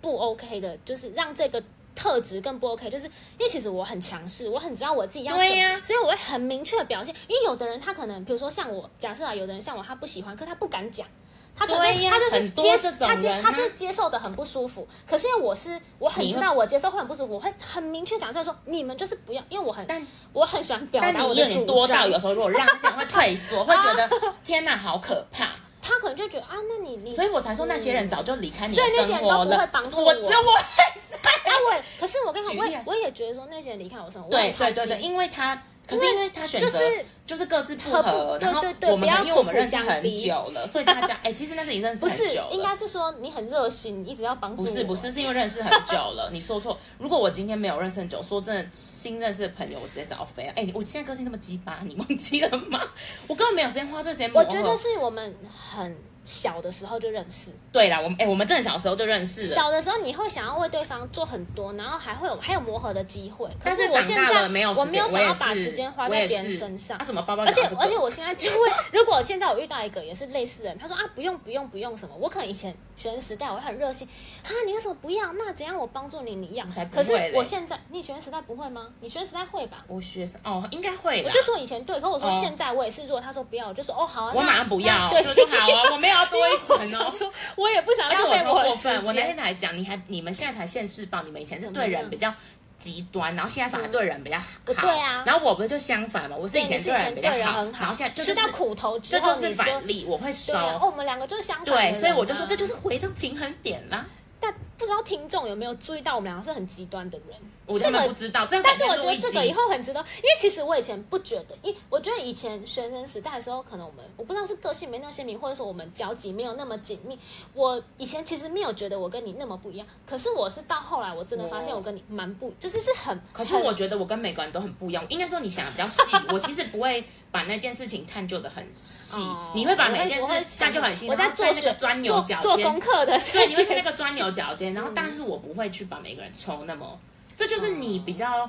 不 OK 的，就是让这个。特质更不 OK，就是因为其实我很强势，我很知道我自己要什么，所以我会很明确的表现。因为有的人他可能，比如说像我，假设啊，有的人像我，他不喜欢，可他不敢讲，他可能他就是很接受他接他是接受的很不舒服。可是因为我是我很知道我接受会很不舒服，我会很明确讲出来说，你们就是不要，因为我很但我很喜欢表达我的主你有点多到张有时候如果让那些人会退缩，会觉得天哪，好可怕。他可能就觉得啊，那你你，所以我才说那些人早就离开你了所以那些人都。不会帮助我，我我啊，我，可是我跟你讲，我也我也觉得说那些人离开我生活，我对对对对，因为他，可是因为他选择就是就是各自不合然后对对对我们不要因为我们认识很久了，所以大家 哎，其实那是你认识很久，了。应该是说你很热心，你一直要帮助。不是不是，是因为认识很久了。你说错。如果我今天没有认识很久，说真的，新认识的朋友，我直接找飞了。哎，你我现在个性那么鸡巴，你忘记了吗？我根本没有时间花这个时间。我觉得是我们很小的时候就认识，对啦，我们哎，我们真的小时候就认识了。小的时候你会想要为对方做很多，然后还会有还有磨合的机会。可但是我现在没有，我没有想要把时间花在别人身上啊，。怎么包包而且？而且我现在就会，如果现在我遇到一个也是类似的人，他说啊不用不用不用什么，我可能以前学生时代我会很热心啊，你为什么不要？那怎样我帮助你，你要可是会我现在，你学生时代不会吗？你学生时代会吧？我学生哦，应该会。我就说以前对，可我说哦现在我也是，如果他说不要，我就说哦好啊，我那马上不要，对，就就好啊，我没有要多一我层哦。我也不想而且我过分，我那天间。才讲，你还你们现在才现世报，你们以前是对人比较极端，然后现在反而对人比较好。嗯对啊然后我不是就相反嘛，我是以前对人比较好，然后现在就吃到是苦头之这就是反例，我会收对。啊，哦，我们两个就是相反对，啊。所以我就说这就是回到平衡点啦。但不知道听众有没有注意到，我们两个是很极端的人。我他们这个不知道，但是我觉得这个以。后很值得，因为其实我以前不觉得，因我觉得以前学生时代的时候，可能我们我不知道是个性没那么鲜明，或者说我们交集没有那么紧密。我以前其实没有觉得我跟你那么不一样，可是我是到后来我真的发现我我跟你蛮不，就是是很。可是我觉得我跟每个人都很不一样，应该说你想的比较细，我其实不会把那件事情探究的很细哦，你会把每件事探究很细，我在做那个钻牛做角尖做功，课的，对，你会在那个钻牛角尖，然后但是我不会去把每个人抽那么，这就是你比较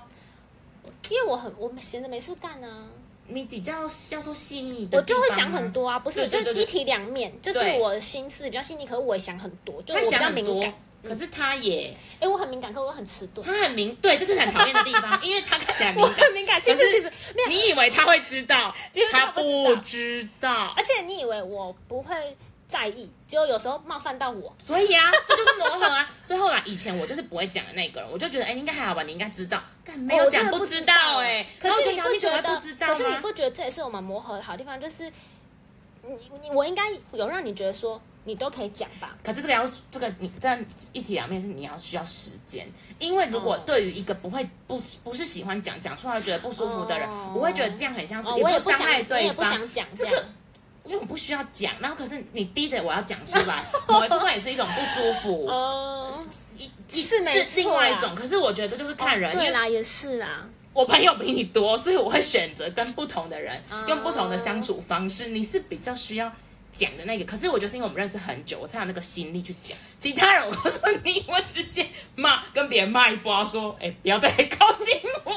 因为我很我们闲着没事干啊，你比较要说细腻的，我就会想很。多啊，不是，就一体两面，就是我的心思比较细腻，可是我也想很多，就我比较敏感。，可是他也哎，我很敏感，可是我很迟钝。他很敏，对，这是很讨厌的地方，因为他看起来敏我感很，敏感，其实其实，你以为他会知道 其实，他不知道。而，且你以为我不会在意，结果有时候冒犯到我。所以啊，这就是磨合啊。所以后来以前我就是不会讲的那个人，我就觉得哎、应该还好吧，你应该知道，干没有讲知不知道哎、可是你不觉得？可是你？不觉得这也是我们磨合的好地方？就是你你我应该有让你觉得说你都可以讲吧？可是这个要这个你这样一体两面是你要需要时间，因为如果哦对于一个不会不不是喜欢讲讲出来觉得不舒服的人，哦我会觉得这样很像是哦，也我也不想，不伤害我对方也不想。讲这个。因为我不需要讲，然后可是你逼着我要讲出来，某一部分也是一种不舒服，哦，一是没是另外一错种。可是我觉得这就是看人，对啦，也是啦。我朋友比你多，所以我会选择跟不同的人哦用不同的相处方式。你是比较需要讲的那个。可是我就是因为我们认识很久，我才有那个心力去讲。其他人，我告诉你，我直接骂，跟别人骂一波，说，哎、不要再靠近我。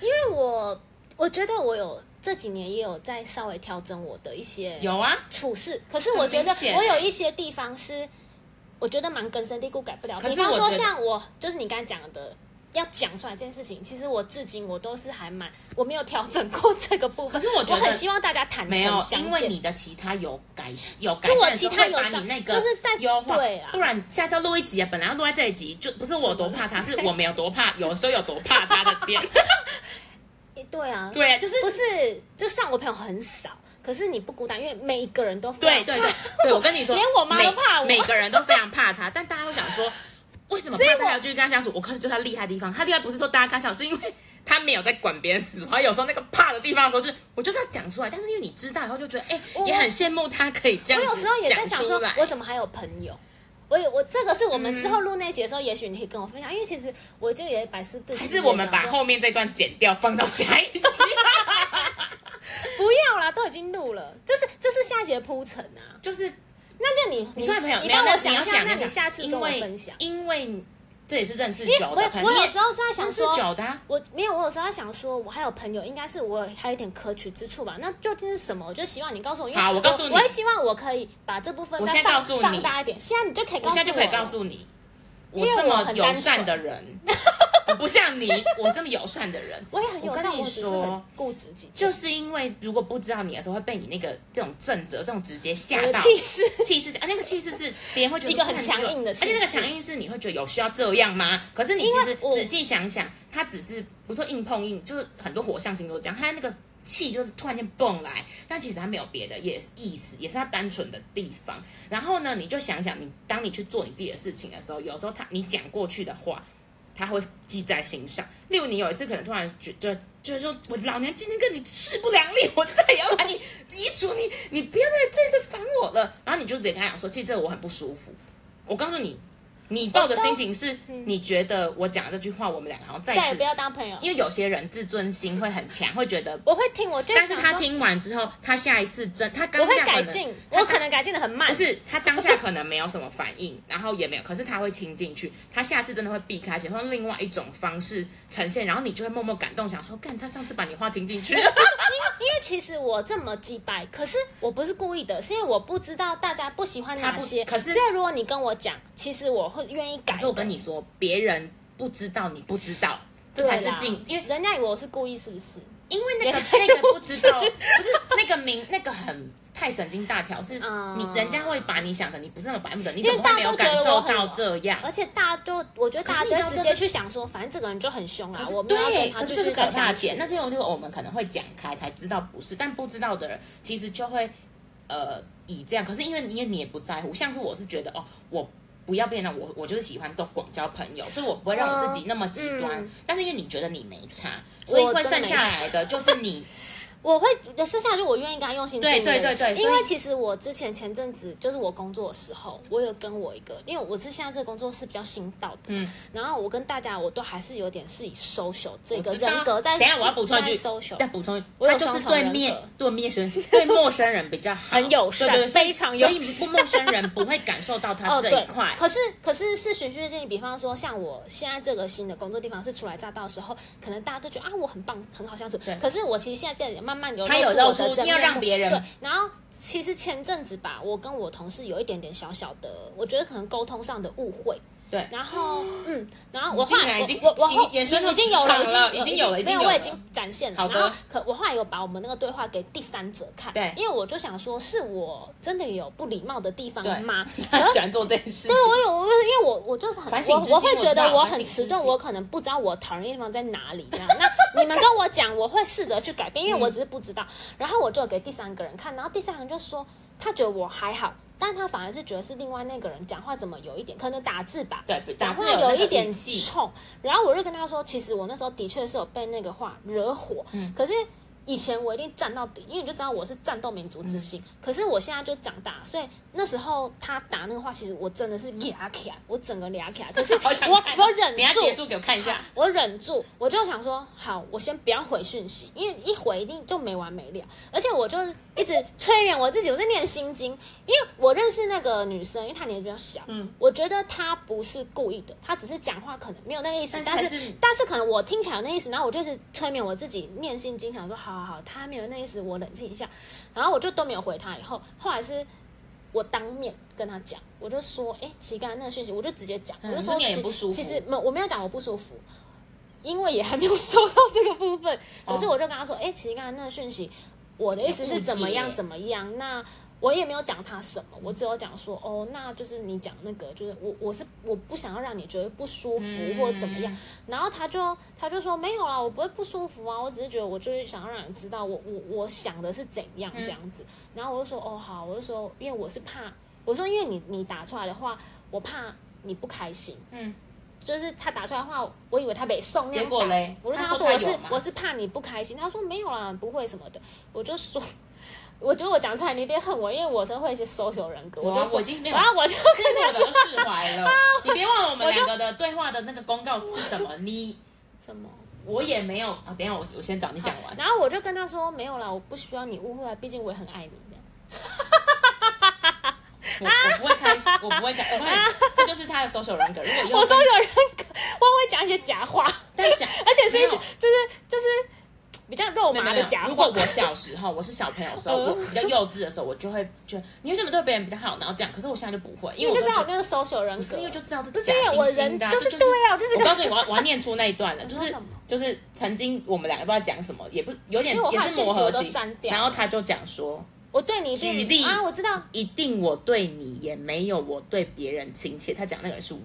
因为我我觉得我有这几年也有在稍微调整我的一些有啊，处事，可是我觉得我有一些地方是我觉得蛮根深蒂固改不了。比方说像我，就是你刚才讲的。要讲出来这件事情，其实我至今我都是还蛮我没有调整过这个部分。可是我觉得很希望大家坦没有诚，相见。因为你的其他有改有改就我其他有上你那个就是在优化，对啊不然下次要录一集啊，本来要录在这一集，就不是我多怕他，是我没有多怕，有时候有多怕他的点。对啊，对啊，就是不是，就算我朋友很少，可是你不孤单，因为每一个人都非常对对对对，我跟你说，连我妈都怕我每，每个人都非常怕他，但大家都想说，为什么他要继续跟他相处？我可是就是他厉害的地方，他厉害不是说大家跟他相处，是因为他没有在管别人死活，有时候那个怕的地方的时候，就是我就是要讲出来，但是因为你知道以后就觉得，哎、我也很羡慕他可以这样我有时候也在想说，我怎么还有朋友？我有我这个是我们嗯之后录那一集的时候，也许你可以跟我分享，因为其实我就也百思不得其解。还是我们把后面这段剪掉，放到下一集。不要啦，都已经录了，就是这是下一节铺陈啊。就是那就你你说朋友，你帮我想一下，那你下次跟我因为分享。因为这也是认识久的朋友，我有时候是在想说，久的啊、我没有，我有时候在想说，我还有朋友，应该是我还有一点可取之处吧。那究竟是什么？我就希望你告诉我，因为好我告诉你我会希望我可以把这部分我再放现在告诉你放大一点。现在你就可以告诉我现在就可以告诉你，我这么友善的人，我不像你，我这么友善的人，我也很友善，我跟你说，固执己，就是因为如果不知道你的时候，会被你那个这种正则，这种直接吓到。气势。气势啊，那个气势是别人会觉得一个很强硬的而且那个强硬是你会觉得有需要这样吗？可是你其实仔细想想，他只是不说硬碰硬，就是很多火象星座这样，他那个气就是突然间蹦来，但其实他没有别的也意思，也是他单纯的地方。然后呢，你就想想，你当你去做你自己的事情的时候，有时候他你讲过去的话，他会记在心上。例如你有一次可能突然觉得。就是说我老娘今天跟你势不两立，我再也要把你移除你，你不要再这次烦我了。然后你就直接跟他讲说，其实这个我很不舒服。我告诉你，你抱的心情是，你觉得我讲的这句话，我们两个好像再也不，要当朋友。因为有些人自尊心会很强，会觉得。我会听，我就会但是他说，听完之后，他下一次真，他刚会下可能改进，他我可能改进的很慢。不是他当下可能没有什么反应，然后也没有，可是他会听进去，他下次真的会避开，而且用另外一种方式呈现，然后你就会默默感动，想说，干他上次把你话听进去，因 为因为其实我这么击败，可是我不是故意的，是因为我不知道大家不喜欢哪些。可是所以如果你跟我讲，其实我会愿意。可是我跟你说，别人不知道，你不知道，这才是进，因为人家以为我是故意，是不是？因为那个那个不知道，不是那个名那个很太神经大条，是嗯你人家会把你想成你不是那么白目的，你怎么会没有感受到这样？而且大家都，我觉得大家都直接去想说，反正这个人就很凶啊，我们要他继续可是可再相处怕点。那是因为就是我们可能会讲开才知道不是，但不知道的人其实就会呃以这样。可是因为因为你也不在乎，像是我是觉得哦，我不要变得我我就是喜欢都广交朋友，所以我不会让我自己那么极端。嗯但是因为你觉得你没差，所以会剩下来的就是你我会剩下就我愿意跟他用心经营。对对对对因为其实我之前前阵子就是我工作的时候，我有跟我一个，因为我是现在这个工作是比较新到的，嗯，然后我跟大家我都还是有点是以 social 这个人格在。等一下我要补充一句在 social，再补充我就是对面格对面生对陌生人比较好，很友善对对对非常友所以不陌生人不会感受到他 这一块。可是可是是循序渐进，比方说像我现在这个新的工作地方是初来乍到的时候，可能大家都觉得啊我很棒，很好相处。对可是我其实现在在慢慢有他有露出我露出要让别人对，然后。其实前阵子吧，我跟我同事有一点点小小的，我觉得可能沟通上的误会。对然后嗯，然后我后来已经我我后已经延伸已经有职场了，已经有了已没有，经有了我已经展现了。好的然后可我后来有把我们那个对话给第三者看，对因为我就想说，是我真的有不礼貌的地方吗？他喜欢做这件事情对，。我有，我因为我我就是很，我我会觉得我很迟钝，我可能不知道我讨厌的地方在哪里。这样，那你们跟我讲，我会试着去改变，因为我只是不知道。然后我就给第三个人看，然后第三个人就说他觉得我还好，但他反而是觉得是另外那个人讲话怎么有一点，可能打字吧，对打讲话字有一点冲。然后我就跟他说，其实我那时候的确是有被那个话惹火，嗯可是。以前我一定站到底，因为你就知道我是战斗民族之心。嗯可是我现在就长大，所以那时候他打那个话，其实我真的是压起来，我整个压起来。可是我我忍住，等一下结束给我看一下。我忍住，我就想说，好，我先不要回讯息，因为一回一定就没完没了。而且我就是一直催眠我自己，我在念心经，因为我认识那个女生，因为她年纪比较小，嗯，我觉得她不是故意的，她只是讲话可能没有那个意思，但是但是可能我听起来有那意思，然后我就是催眠我自己念心经，想说好好好，她没有那意思，我冷静一下，然后我就都没有回她，以后后来是。我当面跟她讲，我就说，哎、其实刚才那个讯息，我就直接讲，我就说其实没有，我没有讲我不舒服，因为也还没有收到这个部分。可是我就跟他说，哎、其实刚才那个讯息，我的意思是怎么样怎么样。那我也没有讲他什么，我只有讲说，哦，那就是你讲那个，就是我我是我不想要让你觉得不舒服、嗯或者怎么样。然后他就他就说没有啦，我不会不舒服啊，我只是觉得我就是想要让你知道我我我想的是怎样这样子。然后我就说，哦好，我就说，因为我是怕，我说因为你你打出来的话，我怕你不开心。嗯，就是他打出来的话，我以为他北送那样结果嘞我就跟他他说我是我是怕你不开心，他说没有啦，不会什么的。我就说，我觉得我讲出来你有点恨我，因为我真会一些 social 人格，我啊就然后我就跟他说我早就释怀了。你别忘了我们两个的对话的那个公告是什么？你 什么。我也没有啊。等一下我我先找你讲完。然后我就跟他说没有啦，我不需要你误会啊，毕竟我也很爱你这样。我我不会开，我不会开，我会，这就是他的 social 人格。如果用我说有人格，我会讲一些假话，但讲，而且是一些就是就是比较肉麻的假话。如果我小时候，我是小朋友的时候，嗯我比较幼稚的时候，我就会觉得你为什么对别人比较好，然后这样。可是我现在就不会，因为我就知道我那个 social 人格，是因为就知道这假惺惺的啊，就是对啊就是我告诉你，我要我要念出那一段了，就 是就是曾经我们两个不知道讲什么，也不有点也是磨合期然后他就讲说，我对你一定举例啊，我知道，一定我对你也没有我对别人亲切。他讲那个人是我，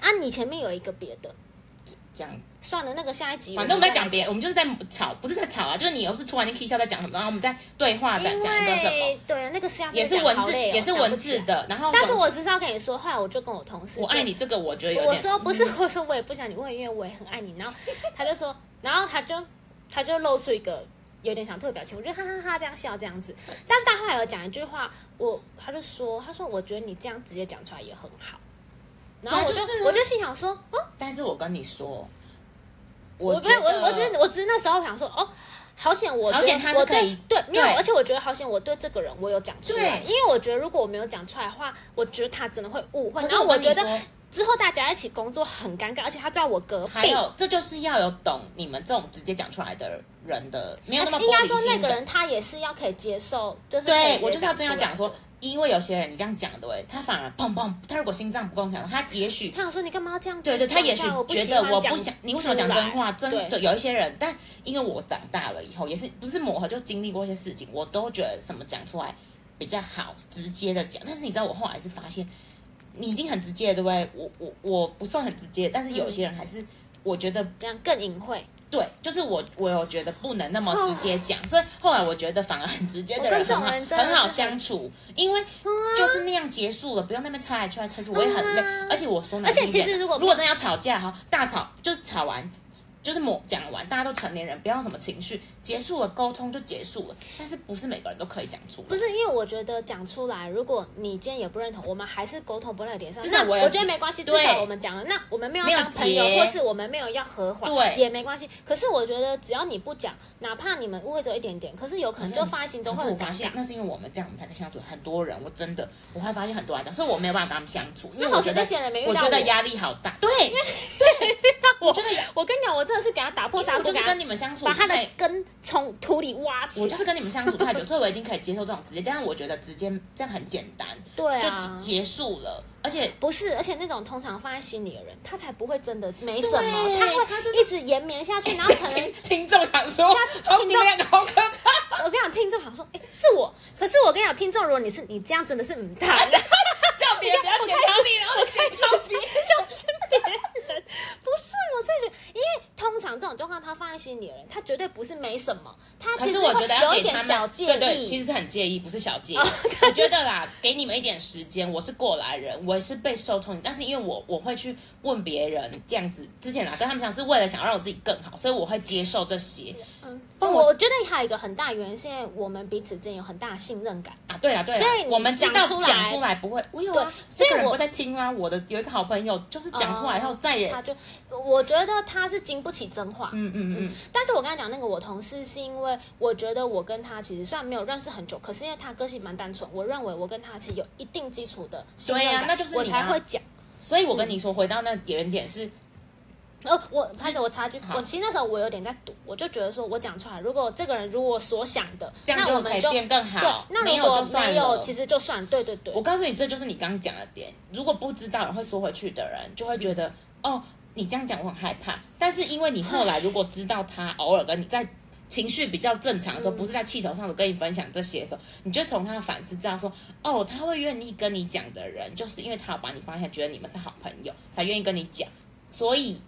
啊，你前面有一个别的，讲算了，那个下一集反正我们在讲别，我们就是在吵，不是在吵啊，就是你又是突然间 k 笑在讲什么，然后我们在对话在讲一个什么为，对那个是要也是文字，也是文字。的。然后但是我只是要跟你说，后来我就跟我同事，我爱你这个，我觉得有我，说不是，我说我也不想你问，因为我也很爱你。然后他就说，然后他就他就露出一个有点想吐的表情，我就哈哈哈这样笑这样子。但是他后来有讲一句话，我他就说，他说我觉得你这样直接讲出来也很好。然后我就就是啊我就心想说，哦，但是我跟你说，我不是我我只是我只是那时候想说，哦。好险！我好险他可以对对没有，而且我觉得好险，我对这个人我有讲出来，对因为我觉得如果我没有讲出来的话，我觉得他真的会误会。然后我觉得之后大家一起工作很尴尬，而且他在我隔壁，还有，这就是要有懂你们这种直接讲出来的人的，没有那么玻应该说。那个人他也是要可以接受，就是对我就是要这样讲说，因为有些人你这样讲对，他反而砰砰，他如果心脏不够强，他也许他想说你干嘛要这样子对对，他也许觉得我不想，你为什么讲真话？真的有一些人，但因为我长大了以后，也是不是磨合，就经历过一些事情，我都觉得什么讲出来比较好，直接的讲。但是你知道，我后来是发现，你已经很直接了，对不对？我我我不算很直接，但是有些人还是。我觉得这样更隐晦。对，就是我我有觉得不能那么直接讲，所以后来我觉得反而很直接的人很好相处，因为就是那样结束了，不用那边猜来猜去，我也很累。而且我说难而且其实如果如果真的要吵架哈，大吵就吵完。就是某讲完，大家都成年人，不要什么情绪，结束了沟通就结束了。但是不是每个人都可以讲出来？不是因为我觉得讲出来，如果你今天也不认同，我们还是沟通不到一点上。至少那我觉得没关系，至少我们讲了，那我们没有要当朋友，或是我们没有要和缓，对也没关系。可是我觉得只要你不讲，哪怕你们误会只有一点点，可是有可能就放在心中会发现尬。那是因为我们这样我们才能相处。很多人我真的我会发现很多人讲，所以我没有办法跟他们相处，因为那觉得险那些人没遇到我我觉得压力好大。对，我觉得我跟你讲，我真的是给他打破砂锅，就是跟你们相处把他的根从土里挖起来。我就是跟你们相处太久，所以我已经可以接受这种直接，但是我觉得直接这样很简单，对啊，结束了，而且不是，而且那种通常放在心里的人，他才不会真的没什么，对他会一直延绵下去，然后可能听听众想说，次哦，你们两个好可怕，我跟你讲，听众想说，哎、是我，可是我跟你讲，听众，如果你是你这样，真的是唔谈的，叫别人不要检讨你，然后自己装逼。就是别人，不是我真的觉得，因为通常这种状况，他放在心里的人，他绝对不是没什么，他其实是我觉得有一点小介意，对对，其实是很介意，不是小介意。我觉得啦，给你们一点时间，我是过来人，我也是被受痛，但是因为我我会去问别人这样子，之前啦跟他们讲是为了想让我自己更好，所以我会接受这些。嗯我我觉得还有一个很大原因，是因为我们彼此之间有很大的信任感。啊，对啊，对啊，所以我们知道讲出来讲出来不会，我有啊，对所以我这个人不在听啊。我的有一个好朋友，就是讲出来以后再也，他就，我觉得他是经不起真话。嗯嗯嗯，但是我刚才讲那个我同事，是因为我觉得我跟他其实虽然没有认识很久，可是因为他个性蛮单纯，我认为我跟他其实有一定基础的信任感，对啊那就是我才会讲。所以我跟你说，回到那原点是，哦，我拍始我插句，我其实那时候我有点在赌，我就觉得说我讲出来，如果这个人如我所想的，这样就可那我们就以变更好对，那没有如果就算没有，其实就算，对对对我。告诉你，这就是你刚刚讲的点。如果不知道会缩回去的人，就会觉得哦，你这样讲我很害怕。但是因为你后来如果知道他偶尔跟你在情绪比较正常的时候，不是在气头上的跟你分享这些的时候，你就从他的反思知道说，哦，他会愿意跟你讲的人，就是因为他有把你放下，觉得你们是好朋友，才愿意跟你讲。所以，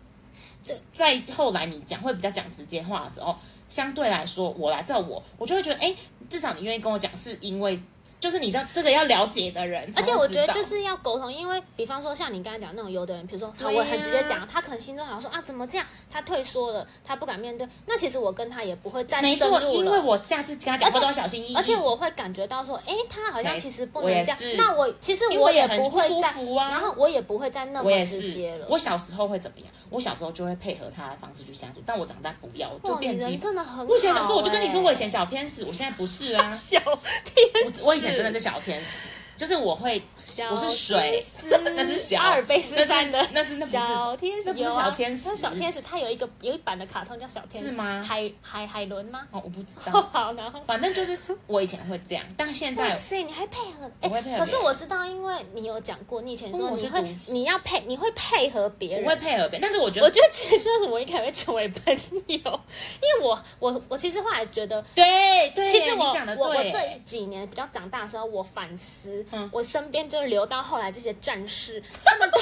这在后来你讲会比较讲直接话的时候，相对来说，我来这我，我就会觉得，哎，至少你愿意跟我讲，是因为就是你知道这个要了解的人，而且我觉得就是要沟通，因为比方说像你刚才讲那种有的人，比如说好，对啊我很直接讲，他可能心中想说啊怎么这样，他退缩了，他不敢面对，那其实我跟他也不会再深入了。因为我下次跟他讲而且话都要小心翼翼，而且我会感觉到说，哎，他好像其实不能这样那我其实我也不会再，服啊然后我也不会再那么直接了。我小时候会怎么样？我小时候就会配合他的方式去相处，但我长大不要，我就哇，你变鸡人。真的很好、我以前老师我就跟你说，我以前欸小天使，我现在不是啊。小天使，我我以前真的是。小天使，就是我会，我是水，那是小阿尔卑斯山的，那是那是那不是小天使，那不是小天使。那小天使，它有一个有一版的卡通叫小天使，是吗？海海海伦吗？哦，我不知道，好，然后。反正就是我以前会这样，但现在哇塞，你还配合？哎、我会配合可是我知道，因为你有讲过，你以前说你会你要配，你会配合别人。我会配合别人，但是我觉得我觉得这也是为什么我一开始会成为朋友，因为我我我其实后来觉得，对对，其实我我我，这几年比较长大的时候，我反思，嗯我身边就留到后来这些战士，他们都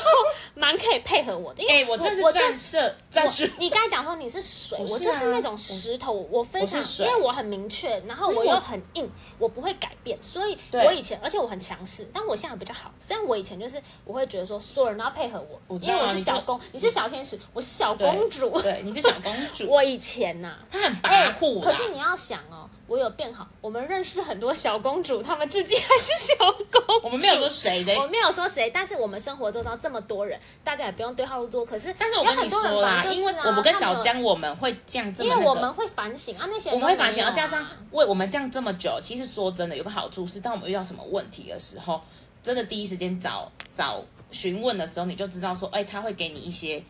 蛮可以配合我的。因为哎，我这是战士战士我，你刚才讲说你是水，我啊我就是那种石头。我非常因为我很明确，然后我又很硬，我不会改变。所以我以前，而且我很强势，但我现在比较好。虽然我以前就是我会觉得说所有人都要配合我，因为我是小公，你是小天使，我是小公主。对，你是小公主，我以前呐、他很哎跋扈啦，可是你要想哦，我有变好。我们认识很多小公主，她们至今还是小公主。我们没有说谁的，我没有说谁，但是我们生活周遭这么多人，大家也不用对号入座。可是，但是我跟你说啦，因为我们跟小江我们会这样这么因为我们会反省啊，那些人我们会反省，都没有啊然后加上为我们这样这么久，其实说真的，有个好处是，当我们遇到什么问题的时候，真的第一时间找找询问的时候，你就知道说，哎，他会给你一些，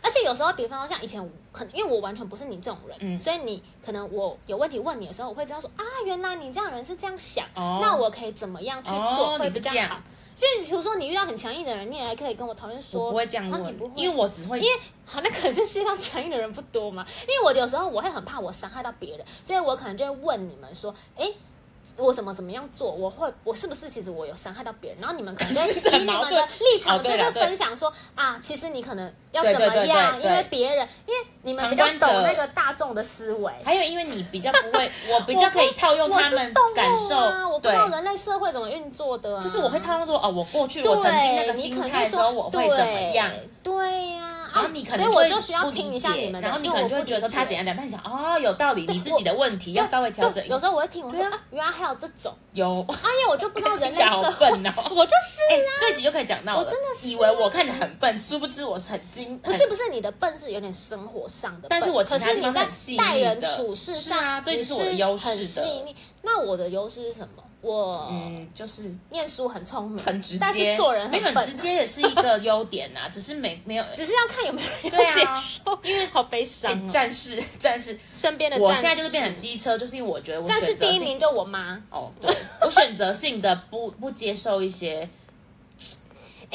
而且有时候，比方说像以前，可能因为我完全不是你这种人，嗯所以你可能我有问题问你的时候，我会知道说啊，原来你这样人是这样想，哦那我可以怎么样去哦做会你是这样比较好。所以比如说你遇到很强硬的人，你也还可以跟我讨论说，我不会这样问啊你不会，因为我只会因为好，那可是世界上强硬的人不多嘛。因为我有时候我会很怕我伤害到别人，所以我可能就会问你们说，哎。我怎么怎么样做？我会，我是不是其实我有伤害到别人？然后你们可能就以你们的立场，就是分享说啊，其实你可能要怎么样，因为别人，因为你们比较懂那个大众的思维。还有因为你比较不会，我比较可以套用他们动物感受，啊，我不知。道人类社会怎么运作的。就是我会套用说，哦，我过去，我曾经那个你心可能就说态时候，我会怎么样？对呀、然后你可能所以我就需要听一下你们的，然后你可能就会觉得说他怎样怎样，但你想哦，有道理，你自己的问题要稍微调整一下。有时候我会听，我说原来还有这种，有，哎呀我就不知道人类 好，笨哦。我就是啊、这集就可以讲到了。我真的是以为我看起来很笨，殊不知我是很精。不是不是你的笨是有点生活上的笨，但是我其他地方可是你在待人处事上，这就是我的优势很的细腻。那我的优势是什么？我嗯，就是念书很聪明，很直接。但是接，做人没很，很直接也是一个优点呐、只是没没有。只是要看有没有人 接啊受，因为好悲伤。战士，战士，身边的我战士。现在就是变成机车，就是因为我觉得我战士选择第一名就我妈，哦，对我选择性的不不接受一些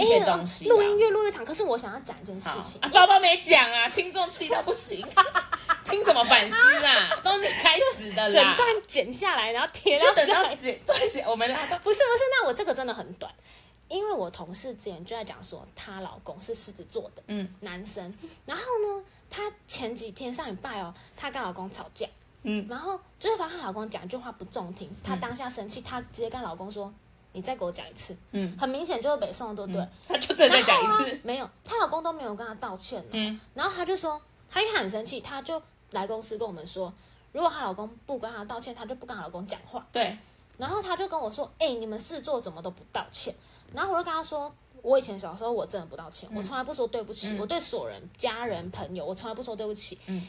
一些东西、啊。录音越录越长。可是我想要讲一件事情，啊，包包没讲啊，听众气到不行，听什么反思啊？都是你开始的啦，整段剪下来，然后贴就等到下来。到剪对剪，我们 不是不是，那我这个真的很短，因为我同事之前就在讲说，她老公是狮子座的，嗯男生。然后呢，她前几天上礼拜哦，她跟老公吵架，嗯然后就是发现她老公讲一句话不中听，她当下生气，她直接跟老公说：“你再给我讲一次。”嗯，很明显就是北宋，对不对？他就真的再讲一次，没有，她老公都没有跟她道歉、呢。嗯，然后她就说，她因为她很生气，她就来公司跟我们说，如果她老公不跟她道歉，她就不跟她老公讲话。对，然后她就跟我说：“哎、你们事做怎么都不道歉？”然后我就跟她说：“我以前小时候我真的不道歉，我从来不说对不起，我对所有人、家人、朋友，我从来不说对不起。嗯，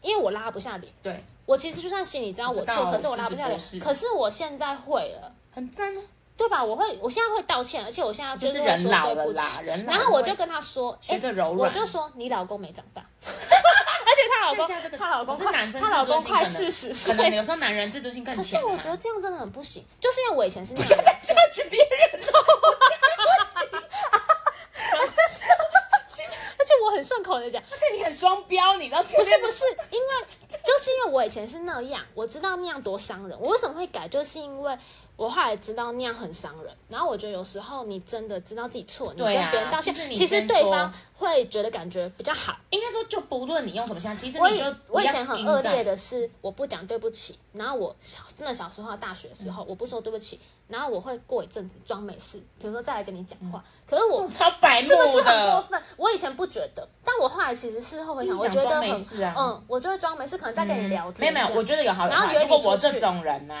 因为我拉不下脸。对，我其实就算心里知道我错，我可是我拉不下脸可是我现在会了。很赞啊，对吧？我会，我现在会道歉，而且我现在就是人老了啦，人老了然后我就跟他说，学哎着柔软我就说你老公没长大，而且她老公现在这个她老公快可是男生她老公快自尊四心可能可能十岁。有时候男人自尊心更强啊。可是我觉得这样真的很不行，就是因为我以前是那 样的人，下去别人，而且我很顺口的讲，而且你很双标，你知道前面不是不是，因为就是因为我以前是那样，我知道那样多伤人。我为什么会改，就是因为我后来知道那样很伤人。然后我觉得有时候你真的知道自己错，你跟别人道歉，其实对方会觉得感觉比较好。应该说就不论你用什么相，其实我以你就我以前很恶劣的，是，我不讲对不起，然后我小真的小时候大学的时候，我不说对不起，然后我会过一阵子装没事，比如说再来跟你讲话。可是我超白目是不是很过。分？我以前不觉得，但我后来其实事后回想，我觉得很没事啊嗯，我就会装没事，可能在跟你聊天。没有没有，我觉得有好有坏。然后你如果我这种人呢、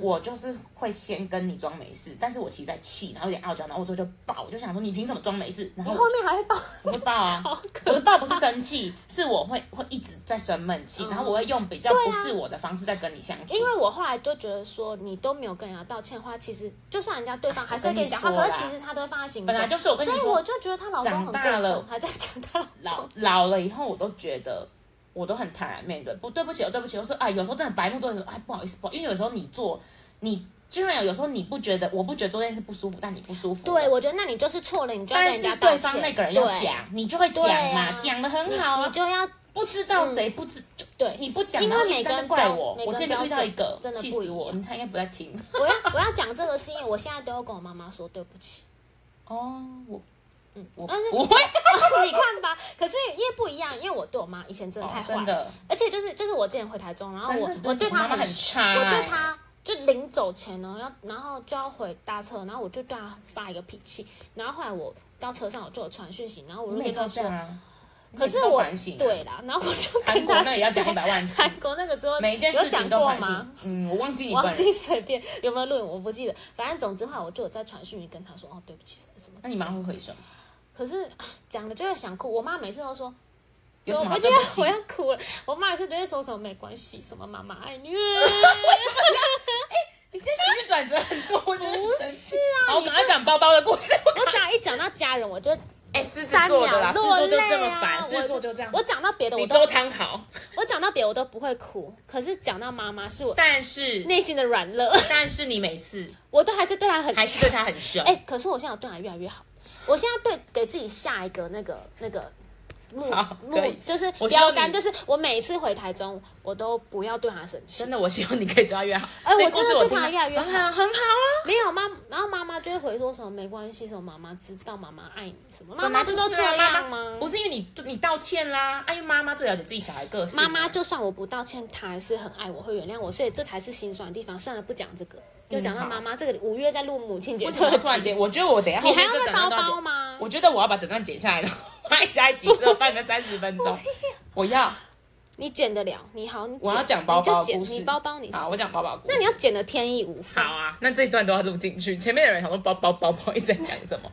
我就是会先跟你装没事，但是我其实在气，然后有点傲娇，然后我最后就爆，我就想说你凭什么装没事？然后你后面还会爆，我会爆啊，我的爆不是生气，是我会会一直在生闷气，然后我会用比较不是我的方式在跟你相处。因为我后来就觉得说，你都没有跟人家道歉的话，其实就算人家对方还是会跟你讲话，可是其实他都会放在心中。本来就是我跟你说所以我就觉得她老公很过长大了分，还在讲她老老。老了以后，我都觉得我都很坦然面对，不对不起，我对不起，我说啊，有时候真的白目做的时候，哎，不好意思，不好，因为有时候你做你。就算有有时候你不觉得，我不觉得做这件事不舒服，但你不舒服。对，我觉得那你就是错了，你就要跟人家道歉。对方那个人要讲，你就会讲嘛，啊讲的很好啊你，就要不知道谁不知，就对你不讲，因为每个人标怪我。我这边遇到一个真的气死我，他应该不在听。我要我要讲这个是因为我现在都要跟我妈妈说对不起。哦，我嗯我不会，你看吧，可是因为不一样，因为我对我妈以前真的太坏了，哦真的而且就是就是我之前回台中，然后我我对她很差我对欸她就临走前呢，要然后就要回搭车，然后我就对她发一个脾气，然后后来我到车上我就有传讯息，然后我就跟她说。可是我对啦，然后我就韩跟她国那也要讲说一百万次韩国那个之后每一件事情有讲都反过吗省？。嗯，我忘记你。忘记随便有没有录影，我不记得。反正总之后来我就有在传讯息跟她说，哦，对不起什么什么。那你妈会回什么？可是啊讲了就会想哭，我妈每次都说。有什么我就要我？要哭了。我妈每次都会说什么没关系，什么妈妈爱你。你今天情绪转折很多，我觉得不生气是啊好，我赶快讲包包的故事。我只要一讲到家人，我就哎，狮子三秒座的啦，狮子落座就泪这么烦，啊！狮子座就这样。我讲到别的，我都汤好，我讲到别的我都不会哭，可是讲到妈妈是我但是内心的软肋，但是你每次我都还是对她很还是对她很凶。哎、可是我现在有对她越来越好。我现在对给自己下一个那个那个目目就是标杆，就是我每一次回台中，我都不要对他生气真。的，我希望你可以对他越好。哎我真的对听了他越来越好很好，很好啊。没有妈，然后妈妈就会回说什么没关系，什么妈妈知道，妈妈爱你什么，妈妈就都这就是啊妈样吗？妈不是因为你你道歉啦，哎，妈妈最了解自己小孩个性啊。妈妈就算我不道歉，她还是很爱我，会原谅我，所以这才是心酸的地方。算了，不讲这个，就讲到妈妈这个五月在录母亲节为什么突然间？我觉得我等一下后面这整段都要剪。包吗？我觉得我要把整段剪下来，然后拍下一集之后放个三十分钟。我要，你剪得了？你好，你我要讲包包故事。你包包你好，我讲包包故事。那你要剪的天衣无缝。好啊，那这一段都要录进去。前面的人想说包包包包 一直在讲什么？